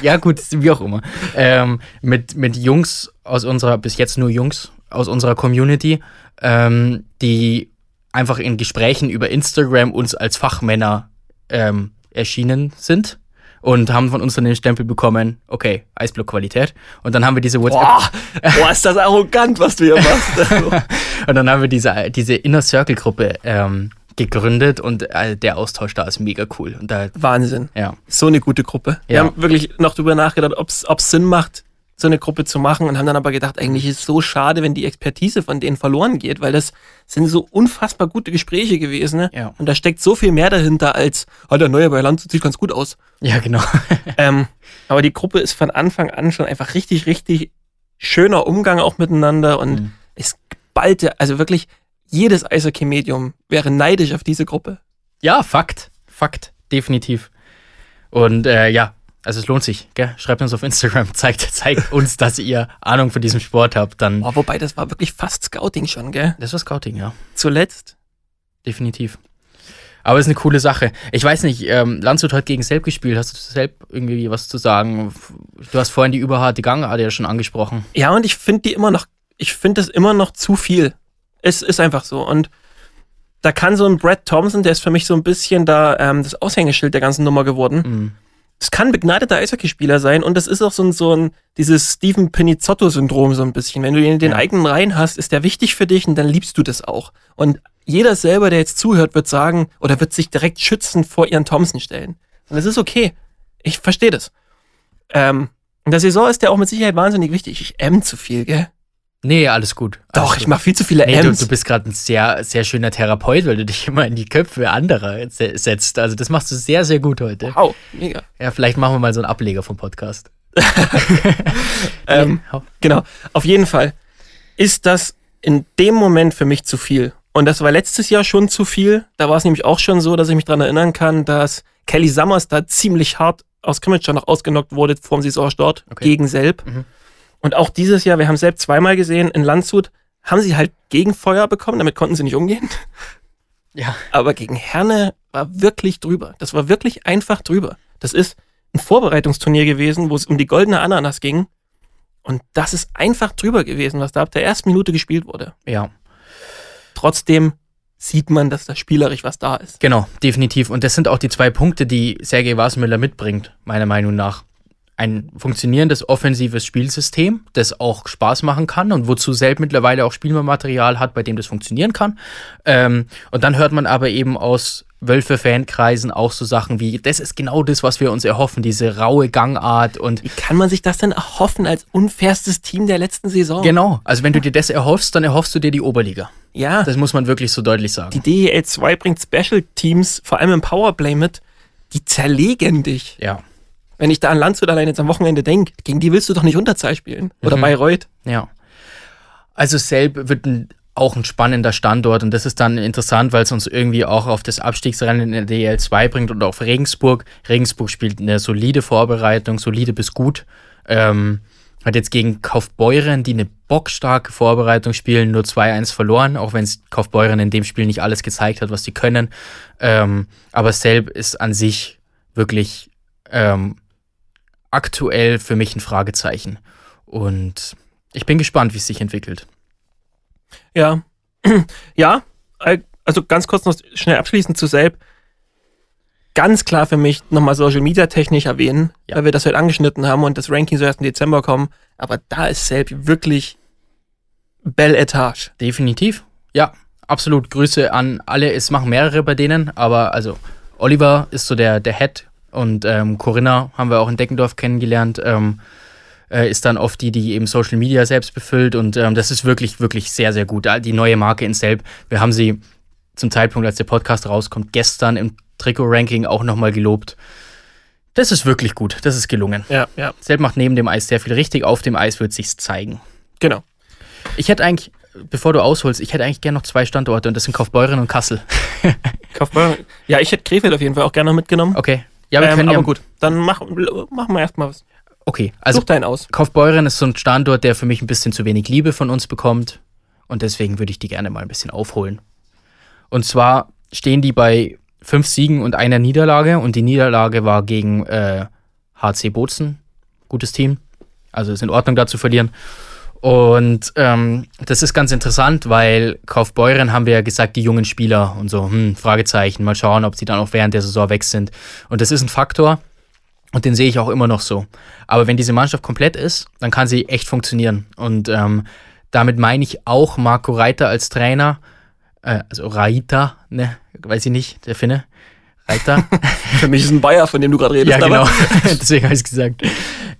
Ja, gut, wie auch immer. Ähm, mit, mit Jungs aus unserer, bis jetzt nur Jungs aus unserer Community, ähm, die einfach in Gesprächen über Instagram uns als Fachmänner ähm, erschienen sind und haben von uns dann den Stempel bekommen, okay, Eisblock-Qualität. Und dann haben wir diese WhatsApp. Boah, boah, ist das arrogant, was du hier machst. Und dann haben wir diese, diese Inner Circle-Gruppe ähm, gegründet und äh, der Austausch da ist mega cool. Und da, Wahnsinn. ja. So eine gute Gruppe. Wir Ja. haben wirklich noch drüber nachgedacht, ob es Sinn macht, so eine Gruppe zu machen und haben dann aber gedacht, eigentlich ist es so schade, wenn die Expertise von denen verloren geht, weil das sind so unfassbar gute Gespräche gewesen. Ne? Ja. Und da steckt so viel mehr dahinter als, oh, der Neue bei Land sieht ganz gut aus. Ja, genau. ähm, aber die Gruppe ist von Anfang an schon einfach richtig, richtig schöner Umgang auch miteinander und Mhm. es ballte, also wirklich jedes Eishockey-Medium wäre neidisch auf diese Gruppe. Ja, Fakt. Fakt. Definitiv. Und äh, ja, also es lohnt sich. Gell? Schreibt uns auf Instagram, zeigt, zeigt uns, dass ihr Ahnung von diesem Sport habt. Dann. Oh, wobei, das war wirklich fast Scouting schon, gell? Das war Scouting, ja. Zuletzt. Definitiv. Aber es ist eine coole Sache. Ich weiß nicht, ähm, Landshut hat gegen Selb gespielt. Hast du zu Selb irgendwie was zu sagen? Du hast vorhin die überharte Gangart ja schon angesprochen. Ja, und ich finde die immer noch, ich finde das immer noch zu viel. Es ist einfach so. Und da kann so ein Brad Thompson, der ist für mich so ein bisschen da ähm, das Aushängeschild der ganzen Nummer geworden. Mhm. Es kann begnadeter Eishockeyspieler sein und das ist auch so ein, so ein dieses Steven Pinizzotto-Syndrom so ein bisschen. Wenn du ihn in den Ja. eigenen Reihen hast, ist der wichtig für dich und dann liebst du das auch. Und jeder selber, der jetzt zuhört, wird sagen oder wird sich direkt schützen vor ihren Thompson stellen. Und das ist okay. Ich verstehe das. Ähm, in der Saison ist der auch mit Sicherheit wahnsinnig wichtig. Ich M zu viel, gell? Nee, alles gut. Alles Doch, gut. ich mache viel zu viele Nee, du, M's. du bist gerade ein sehr, sehr schöner Therapeut, weil du dich immer in die Köpfe anderer se- setzt. Also das machst du sehr, sehr gut heute. wow, mega. Ja, vielleicht machen wir mal so einen Ableger vom Podcast. Ähm, Genau. Auf jeden Fall ist das in dem Moment für mich zu viel. Und das war letztes Jahr schon zu viel. Da war es nämlich auch schon so, dass ich mich daran erinnern kann, dass Kelly Summers da ziemlich hart aus Cambridge noch ausgenockt wurde vor dem Saisonstart Okay. gegen Selb. Mhm. Und auch dieses Jahr, wir haben Selb zweimal gesehen, in Landshut haben sie halt Gegenfeuer bekommen, damit konnten sie nicht umgehen. Ja. Aber gegen Herne war wirklich drüber. Das war wirklich einfach drüber. Das ist ein Vorbereitungsturnier gewesen, wo es um die goldene Ananas ging. Und das ist einfach drüber gewesen, was da ab der ersten Minute gespielt wurde. Ja. Trotzdem sieht man, dass da spielerisch was da ist. Genau, definitiv. Und das sind auch die zwei Punkte, die Sergei Wasmüller mitbringt, meiner Meinung nach. Ein funktionierendes offensives Spielsystem, das auch Spaß machen kann und wozu selbst mittlerweile auch Spielmaterial hat, bei dem das funktionieren kann. Ähm, und dann hört man aber eben aus Wölfe-Fankreisen auch so Sachen wie, das ist genau das, was wir uns erhoffen, diese raue Gangart und Wie kann man sich das denn erhoffen als unfairstes Team der letzten Saison? genau, also wenn du dir das erhoffst, dann erhoffst du dir die Oberliga. Ja, Das muss man wirklich so deutlich sagen. die DEL 2 bringt Special Teams, vor allem im Powerplay mit, die zerlegen dich. ja. Wenn ich da an Landshut allein jetzt am Wochenende denke, gegen die willst du doch nicht Unterzahl spielen. Oder Mhm. Bayreuth. Ja. Also Selb wird ein, auch ein spannender Standort und das ist dann interessant, weil es uns irgendwie auch auf das Abstiegsrennen in der DL2 bringt und auf Regensburg. Regensburg spielt eine solide Vorbereitung, solide bis gut. Ähm, hat jetzt gegen Kaufbeuren, die eine bockstarke Vorbereitung spielen, nur 2-1 verloren, auch wenn es Kaufbeuren in dem Spiel nicht alles gezeigt hat, was sie können. Ähm, aber Selb ist an sich wirklich ähm, aktuell für mich ein Fragezeichen. Und ich bin gespannt, wie es sich entwickelt. Ja. ja, also ganz kurz noch schnell abschließend zu Selb. Ganz klar für mich nochmal Social Media technisch erwähnen, Ja. weil wir das heute angeschnitten haben und das Ranking so erst im Dezember kommen. Aber da ist Selb wirklich Belle Etage. Definitiv. Ja, absolut. Grüße an alle. Es machen mehrere bei denen, aber also Oliver ist so der, der Head und ähm, Corinna haben wir auch in Deckendorf kennengelernt. Ähm, äh, ist dann oft die, die eben Social Media selbst befüllt und ähm, das ist wirklich, wirklich sehr, sehr gut. Die neue Marke in Selb, wir haben sie zum Zeitpunkt, als der Podcast rauskommt, gestern im Trikot-Ranking auch nochmal gelobt. Das ist wirklich gut, das ist gelungen. Ja, ja, Selb macht neben dem Eis sehr viel richtig, auf dem Eis wird sich's zeigen. genau. Ich hätte eigentlich, bevor du ausholst, ich hätte eigentlich gerne noch zwei Standorte und das sind Kaufbeuren und Kassel. Kaufbeuren. Ja, ich hätte Krefeld auf jeden Fall auch gerne noch mitgenommen. Okay. Ja, wir ähm, können aber ja. gut, dann mach, machen wir erstmal was. Okay, also Such deinen aus. Kaufbeuren ist so ein Standort, der für mich ein bisschen zu wenig Liebe von uns bekommt. Und deswegen würde ich die gerne mal ein bisschen aufholen. Und zwar stehen die bei fünf Siegen und einer Niederlage. Und die Niederlage war gegen äh, HC Bozen. Gutes Team. Also ist in Ordnung, da zu verlieren. Und ähm, das ist ganz interessant, weil Kaufbeuren haben wir ja gesagt, die jungen Spieler und so, hm, Fragezeichen, mal schauen, ob sie dann auch während der Saison weg sind. Und das ist ein Faktor, und den sehe ich auch immer noch so. Aber wenn diese Mannschaft komplett ist, dann kann sie echt funktionieren. Und ähm, damit meine ich auch Marco Reiter als Trainer. Äh, also Reiter, ne, weiß ich nicht, der Finne. Reiter. Für mich ist ein Bayer, von dem du gerade redest. ja, genau. Deswegen habe ich es gesagt.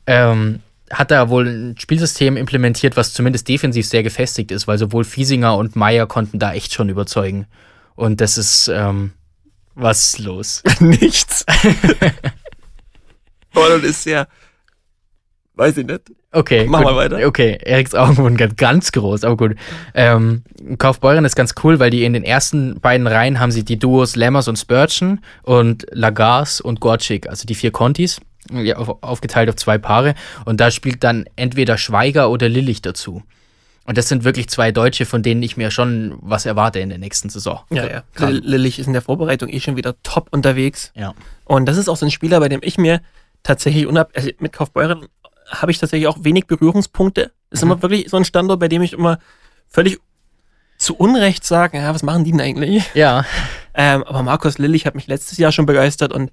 Ähm, hat er wohl ein Spielsystem implementiert, was zumindest defensiv sehr gefestigt ist, weil sowohl Fiesinger und Meier konnten da echt schon überzeugen. Und das ist, ähm, was ist los? Nichts. Das ist ja, weiß ich nicht. Okay, Mach gut. mal weiter. Okay, Eriks Augen wurden ganz, ganz groß, aber gut. Ähm, Kaufbeuren ist ganz cool, weil die in den ersten beiden Reihen haben sie die Duos Lammers und Spurgeon und Lagars und Gorczyk, also die vier Contis, ja, auf, aufgeteilt auf zwei Paare. Und da spielt dann entweder Schweiger oder Lillich dazu. Und das sind wirklich zwei Deutsche, von denen ich mir schon was erwarte in der nächsten Saison. Ja, ja. Lill- Lillich ist in der Vorbereitung eh schon wieder top unterwegs. Ja. Und das ist auch so ein Spieler, bei dem ich mir tatsächlich unab also mit Kaufbeuren habe ich tatsächlich auch wenig Berührungspunkte. Ist Mhm. immer wirklich so ein Standort, bei dem ich immer völlig zu Unrecht sage, ja, was machen die denn eigentlich? Ja, Ähm, aber Markus Lillich hat mich letztes Jahr schon begeistert und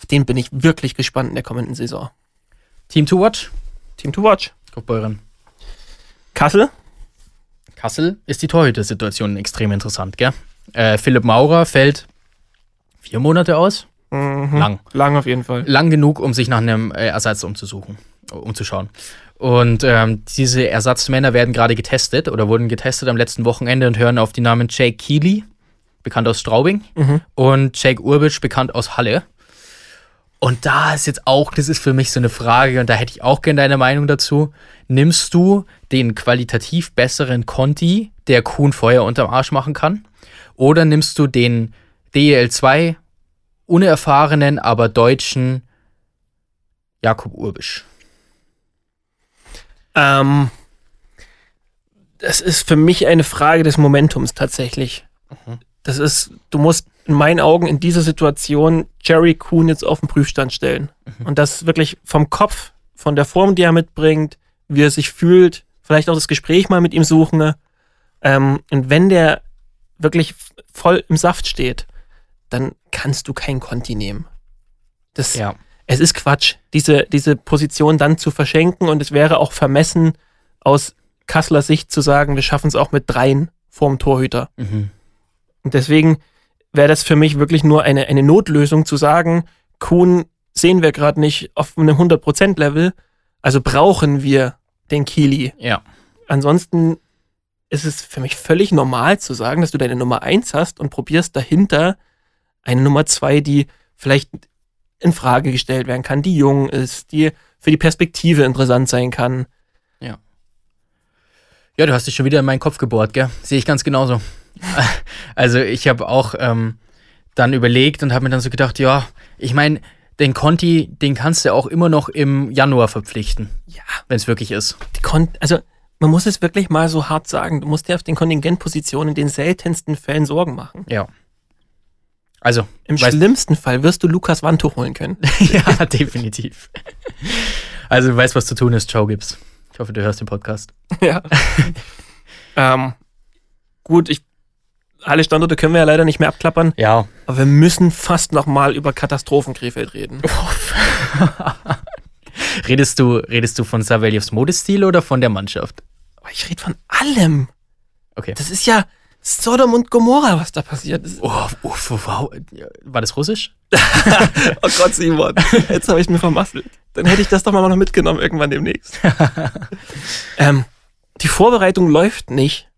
auf den bin ich wirklich gespannt in der kommenden Saison. Team to watch, Team to watch. Kaufbeuren. Kassel? Kassel ist die Torhüter-Situation extrem interessant, gell? Äh, Philipp Maurer fällt vier Monate aus. Mhm. Lang. Lang auf jeden Fall. lang genug, um sich nach einem äh, Ersatz umzusuchen, umzuschauen. Und ähm, diese Ersatzmänner werden gerade getestet oder wurden getestet am letzten Wochenende und hören auf die Namen Jake Keeley, bekannt aus Straubing, Mhm. und Jake Urbitsch, bekannt aus Halle. Und da ist jetzt auch, das ist für mich so eine Frage, und da hätte ich auch gerne deine Meinung dazu. Nimmst du den qualitativ besseren Conti, der Kuhn Feuer unterm Arsch machen kann? Oder nimmst du den DEL 2 unerfahrenen, aber deutschen Jakob Urbisch? Ähm, das ist für mich eine Frage des Momentums tatsächlich. Das ist, du musst in meinen Augen in dieser Situation Jerry Kuhn jetzt auf den Prüfstand stellen. Und das wirklich vom Kopf, von der Form, die er mitbringt, wie er sich fühlt, vielleicht auch das Gespräch mal mit ihm suchen. ne? Ähm, und wenn der wirklich voll im Saft steht, dann kannst du kein Conti nehmen. Das, Ja. es ist Quatsch, diese, diese Position dann zu verschenken und es wäre auch vermessen, aus Kasseler Sicht zu sagen, wir schaffen es auch mit dreien vorm Torhüter. Mhm. Und deswegen wäre das für mich wirklich nur eine, eine Notlösung zu sagen, Kuhn sehen wir gerade nicht auf einem 100%-Level, also brauchen wir den Kili. Ja. Ansonsten ist es für mich völlig normal zu sagen, dass du deine Nummer 1 hast und probierst dahinter eine Nummer 2, die vielleicht in Frage gestellt werden kann, die jung ist, die für die Perspektive interessant sein kann. Ja, du hast dich schon wieder in meinen Kopf gebohrt, gell? Sehe ich ganz genauso. Also ich habe auch ähm, dann überlegt und habe mir dann so gedacht, ja, ich meine, den Conti, den kannst du auch immer noch im Januar verpflichten, Ja, wenn es wirklich ist. also man muss es wirklich mal so hart sagen, du musst dir auf den Kontingentpositionen in den seltensten Fällen Sorgen machen. Ja. Also, Im schlimmsten Fall wirst du Lukas Wanto holen können. ja, definitiv. Also, du weißt, was zu tun ist, Joe Gibbs. Ich hoffe, du hörst den Podcast. Ja. ähm, gut, ich, alle Standorte können wir ja leider nicht mehr abklappern, Ja. aber wir müssen fast noch mal über Katastrophen Krefeld reden. Redest du, redest du von Saveljevs Modestil oder von der Mannschaft? Ich rede von allem. Okay. Das ist ja Sodom und Gomorra, was da passiert ist. Oh, oh, wow. War das Russisch? Oh Gott, Simon, jetzt habe ich mir vermasselt. Dann hätte ich das doch mal noch mitgenommen irgendwann demnächst. ähm, die Vorbereitung läuft nicht.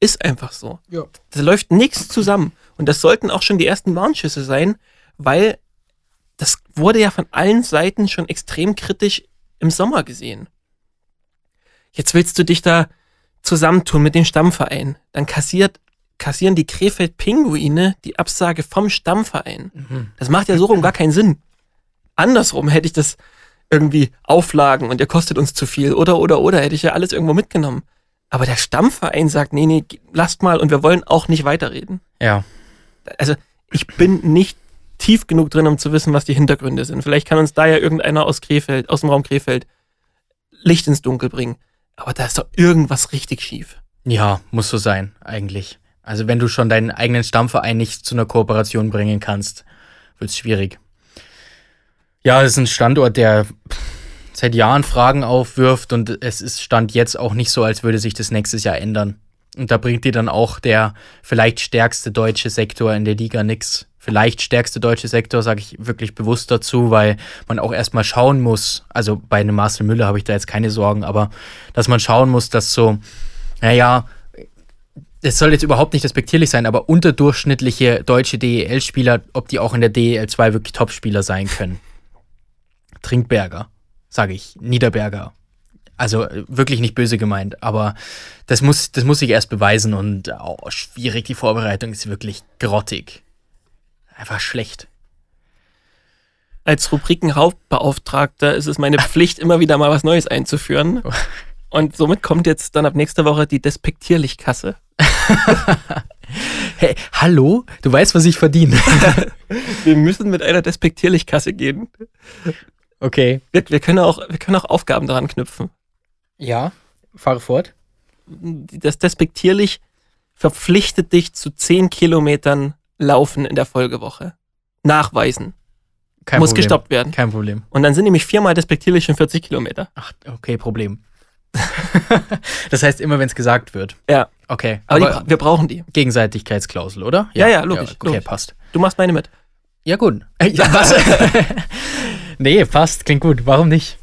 Ist einfach so. Ja. Da läuft nichts zusammen. Und das sollten auch schon die ersten Warnschüsse sein, weil das wurde ja von allen Seiten schon extrem kritisch im Sommer gesehen. Jetzt willst du dich da zusammentun mit dem Stammverein. Dann kassiert, kassieren die Krefeld-Pinguine die Absage vom Stammverein. Das macht ja so rum gar keinen Sinn. Andersrum hätte ich das irgendwie Auflagen und der kostet uns zu viel oder, oder, oder, hätte ich ja alles irgendwo mitgenommen. Aber der Stammverein sagt, nee, nee, lasst mal und wir wollen auch nicht weiterreden. Ja. Also ich bin nicht tief genug drin, um zu wissen, was die Hintergründe sind. Vielleicht kann uns da ja irgendeiner aus Krefeld, aus dem Raum Krefeld, Licht ins Dunkel bringen. Aber da ist doch irgendwas richtig schief. Ja, muss so sein, eigentlich. Also, wenn du schon deinen eigenen Stammverein nicht zu einer Kooperation bringen kannst, wird's schwierig. Ja, es ist ein Standort, der seit Jahren Fragen aufwirft und es ist Stand jetzt auch nicht so, als würde sich das nächstes Jahr ändern. Und da bringt dir dann auch der vielleicht stärkste deutsche Sektor in der Liga nix. Vielleicht stärkste deutsche Sektor, sage ich wirklich bewusst dazu, weil man auch erstmal schauen muss, also bei einem Marcel Müller habe ich da jetzt keine Sorgen, aber dass man schauen muss, dass so, naja, es soll jetzt überhaupt nicht respektierlich sein, aber unterdurchschnittliche deutsche DEL-Spieler, ob die auch in der DEL 2 wirklich Topspieler sein können. Trinkberger, sage ich, Niederberger. Also äh, wirklich nicht böse gemeint, aber das muss, das muss sich erst beweisen und oh, schwierig. Die Vorbereitung ist wirklich grottig. Einfach schlecht. Als Rubrikenhauptbeauftragter ist es meine Pflicht, immer wieder mal was Neues einzuführen. Und somit kommt jetzt dann ab nächster Woche die Despektierlich-Kasse. Hey, hallo? Du weißt, was ich verdiene. Wir müssen mit einer Despektierlich-Kasse gehen. Okay. Wir, wir, können auch, wir können auch Aufgaben daran knüpfen. Ja, fahre fort. Das Despektierlich verpflichtet dich zu 10 Kilometern Laufen in der Folgewoche. Nachweisen. Kein Muss Problem. gestoppt werden. Kein Problem. Und dann sind nämlich viermal despektierlich schon 40 Kilometer. Ach, okay, Problem. das heißt immer, wenn es gesagt wird. Ja. Okay. Aber, Aber, die, wir brauchen die. Gegenseitigkeitsklausel, oder? Ja, ja, logisch, okay, logisch. passt. Du machst meine mit. Ja, gut. Ja, was? nee, passt. Klingt gut. Warum nicht?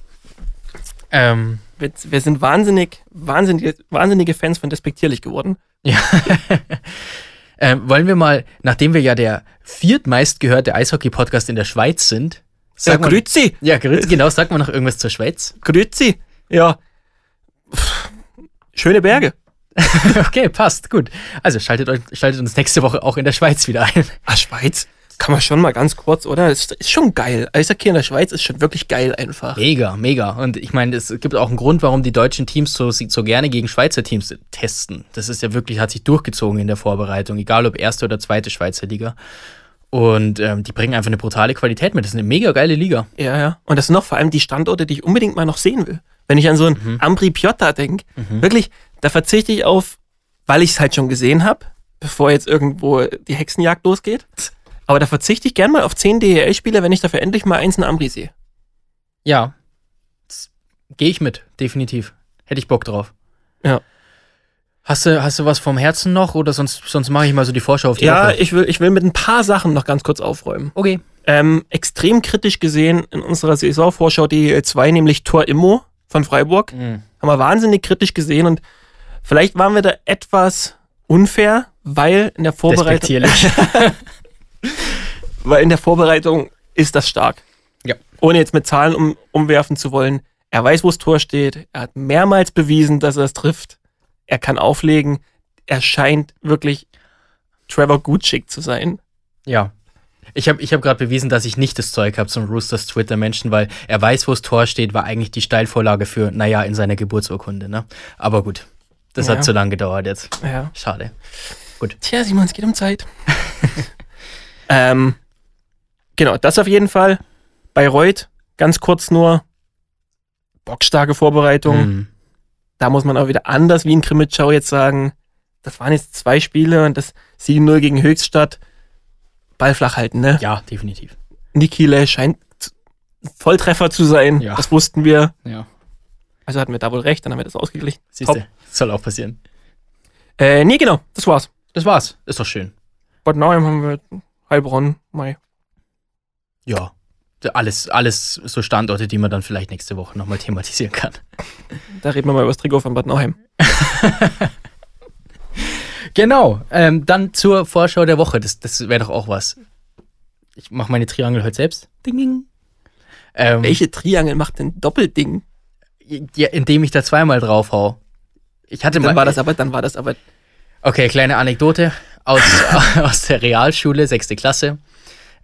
Ähm, Wir, wir sind wahnsinnig, wahnsinnige, wahnsinnige Fans von despektierlich geworden. ja. ähm, wollen wir mal, nachdem wir ja der viertmeistgehörte Eishockey-Podcast in der Schweiz sind, Ja, sag mal, Grüezi, ja, grüß, genau, sag mal noch irgendwas zur Schweiz. Grüezi. Ja. Pff, Schöne Berge. okay, passt, gut. Also schaltet, euch, schaltet uns nächste Woche auch in der Schweiz wieder ein. Ah, Schweiz? Kann man schon mal ganz kurz, oder? Das ist schon geil. Eishockey in der Schweiz ist schon wirklich geil einfach. Mega, mega. Und ich meine, es gibt auch einen Grund, warum die deutschen Teams so, so gerne gegen Schweizer Teams testen. Das ist ja wirklich, hat sich durchgezogen in der Vorbereitung, egal ob erste oder zweite Schweizer Liga. Und ähm, die bringen einfach eine brutale Qualität mit. Das ist eine mega geile Liga. Ja, ja. Und das sind noch vor allem die Standorte, die ich unbedingt mal noch sehen will. Wenn ich an so ein Mhm. Ambri Piotta denke, wirklich, da verzichte ich auf, weil ich es halt schon gesehen habe, bevor jetzt irgendwo die Hexenjagd losgeht. Aber da verzichte ich gern mal auf 10 DEL-Spiele, wenn ich dafür endlich mal eins in Ambri sehe. Ja. Gehe ich mit, definitiv. Hätte ich Bock drauf. Ja. Hast du, hast du was vom Herzen noch oder sonst, sonst mache ich mal so die Vorschau auf die Ja, Woche? ich will, ich will mit ein paar Sachen noch ganz kurz aufräumen. Okay. Ähm, extrem kritisch gesehen in unserer Saisonvorschau DEL 2, nämlich Tor Immo von Freiburg. Mhm. Haben wir wahnsinnig kritisch gesehen und vielleicht waren wir da etwas unfair, weil in der Vorbereitung. weil in der Vorbereitung ist das stark. Ja. Ohne jetzt mit Zahlen um, umwerfen zu wollen. Er weiß, wo das Tor steht. Er hat mehrmals bewiesen, dass er es trifft. Er kann auflegen. Er scheint wirklich Trevor Gutschick zu sein. Ja. Ich habe ich hab gerade bewiesen, dass ich nicht das Zeug habe zum Roosters Twitter-Menschen, weil er weiß, wo das Tor steht, war eigentlich die Steilvorlage für, naja, in seiner Geburtsurkunde, ne? Aber gut. Das Ja. hat zu lange gedauert jetzt. Ja. Schade. Tja, Simon, es geht um Zeit. ähm, genau, das auf jeden Fall. Bayreuth, ganz kurz nur. Bockstarke Vorbereitung. Mhm. Da muss man auch wieder anders wie in Krimitschau jetzt sagen. Das waren jetzt zwei Spiele und das 7-0 gegen Höchstadt. Ball flach halten, ne? Ja, definitiv. Nikile scheint Volltreffer zu sein. Ja. Das wussten wir. Ja. Also hatten wir da wohl recht, dann haben wir das ausgeglichen. Siehst du, soll auch passieren. Äh, nee, genau, das war's. Das war's. Ist doch schön. Bad Nauheim haben wir Heilbronn, Mai. Ja. Alles, alles so Standorte, die man dann vielleicht nächste Woche nochmal thematisieren kann. Da reden wir mal über das Trikot von Bad Nauheim. Genau. Ähm, dann zur Vorschau der Woche. Das, das wäre doch auch was. Ich mache meine Triangel heute selbst. Ding, ding. Ähm, Welche Triangel macht denn Doppelding? Ja, indem ich da zweimal drauf hau. Ich hatte mal. Dann war das aber, dann war das aber. Okay, kleine Anekdote aus, aus der Realschule, sechste Klasse.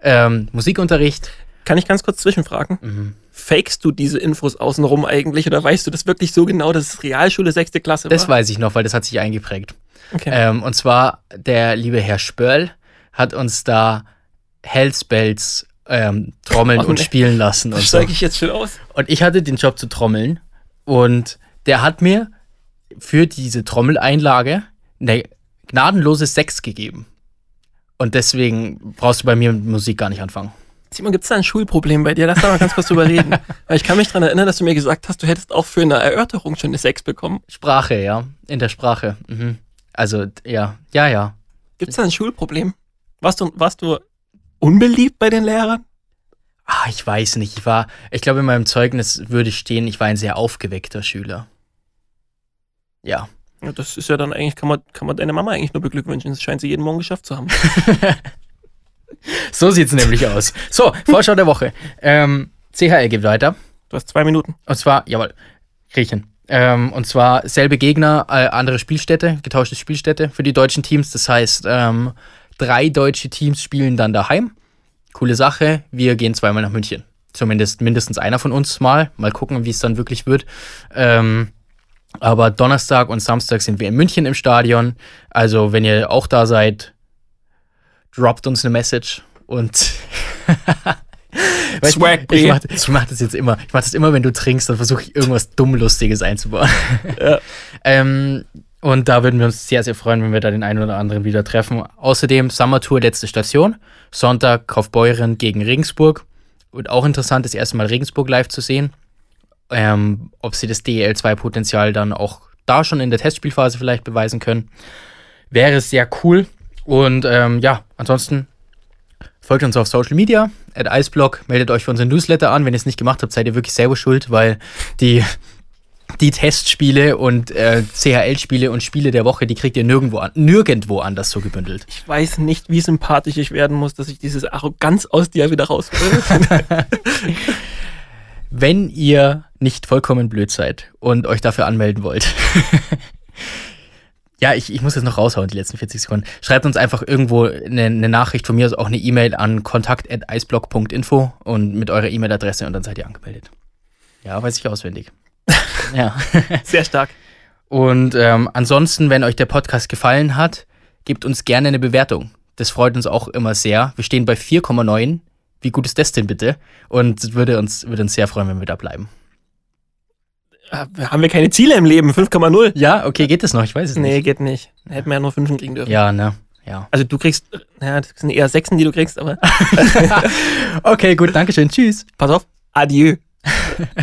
Ähm, Musikunterricht. Kann ich ganz kurz zwischenfragen? Mhm. Fakest du diese Infos außenrum eigentlich oder weißt du das wirklich so genau, dass es Realschule sechste Klasse Das war? weiß ich noch, weil das hat sich eingeprägt. Okay. Ähm, und zwar der liebe Herr Spörl hat uns da Hellspells ähm, trommeln Oh, und nee. spielen lassen. Und, so. Steige ich jetzt schon aus? und ich hatte den Job zu trommeln und der hat mir für diese Trommeleinlage eine gnadenlose 6 gegeben. Und deswegen brauchst du bei mir mit Musik gar nicht anfangen. Simon, gibt es da ein Schulproblem bei dir? Lass da mal ganz kurz drüber reden. Weil ich kann mich daran erinnern, dass du mir gesagt hast, du hättest auch für eine Erörterung schon eine 6 bekommen. Sprache, ja. In der Sprache. Mhm. Also, ja, ja, ja. Gibt es da ein Schulproblem? Warst du, warst du unbeliebt bei den Lehrern? Ah, ich weiß nicht. Ich war, ich glaube, in meinem Zeugnis würde stehen, ich war ein sehr aufgeweckter Schüler. Ja. Ja, das ist ja dann eigentlich, kann man, kann man deine Mama eigentlich nur beglückwünschen. Das scheint sie jeden Morgen geschafft zu haben. So sieht's nämlich aus. So, Vorschau der Woche. Ähm, CHL geht weiter. Du hast zwei Minuten. Und zwar, jawohl, Griechen. Ähm, und zwar selbe Gegner, äh, andere Spielstätte, getauschte Spielstätte für die deutschen Teams. Das heißt, ähm, drei deutsche Teams spielen dann daheim. Coole Sache. Wir gehen zweimal nach München. Zumindest mindestens einer von uns mal. Mal gucken, wie es dann wirklich wird. Ähm, aber Donnerstag und Samstag sind wir in München im Stadion. Also, wenn ihr auch da seid, droppt uns eine Message und Swag, ich ich mach das jetzt immer. Ich mach das immer, wenn du trinkst, dann versuche ich irgendwas dummlustiges einzubauen. Ja. ähm, und da würden wir uns sehr, sehr freuen, wenn wir da den einen oder anderen wieder treffen. Außerdem Summer Tour letzte Station. Sonntag Kaufbeuren gegen Regensburg. Und auch interessant, das erste Mal Regensburg live zu sehen. Ähm, ob sie das DEL2-Potenzial dann auch da schon in der Testspielphase vielleicht beweisen können. Wäre sehr cool. Und ähm, ja, ansonsten folgt uns auf Social Media, at Iceblock, meldet euch für unseren Newsletter an. Wenn ihr es nicht gemacht habt, seid ihr wirklich selber schuld, weil die, die Testspiele und äh, CHL-Spiele und Spiele der Woche, die kriegt ihr nirgendwo, an, nirgendwo anders so gebündelt. Ich weiß nicht, wie sympathisch ich werden muss, dass ich dieses Arroganz aus dir wieder raushole. Wenn ihr nicht vollkommen blöd seid und euch dafür anmelden wollt, Ja, ich, ich muss jetzt noch raushauen, die letzten 40 Sekunden. Schreibt uns einfach irgendwo eine, eine Nachricht von mir, also auch eine E-Mail an kontakt.eisblock.info und mit eurer E-Mail-Adresse und dann seid ihr angemeldet. Ja, weiß ich auswendig. ja. Sehr stark. Und ähm, ansonsten, wenn euch der Podcast gefallen hat, gebt uns gerne eine Bewertung. Das freut uns auch immer sehr. Wir stehen bei 4,9. Wie gut ist das denn bitte? Und würde uns, würde uns sehr freuen, wenn wir da bleiben. Äh, Haben wir keine Ziele im Leben? 5,0? Ja, okay, geht das noch? Ich weiß es Nee, nicht. geht nicht. Hätten wir ja nur 5 kriegen dürfen. Ja, ne? Ja. Also du kriegst, naja, das sind eher Sechsen, die du kriegst, aber Okay, gut, Dankeschön. Tschüss. pass auf. Adieu.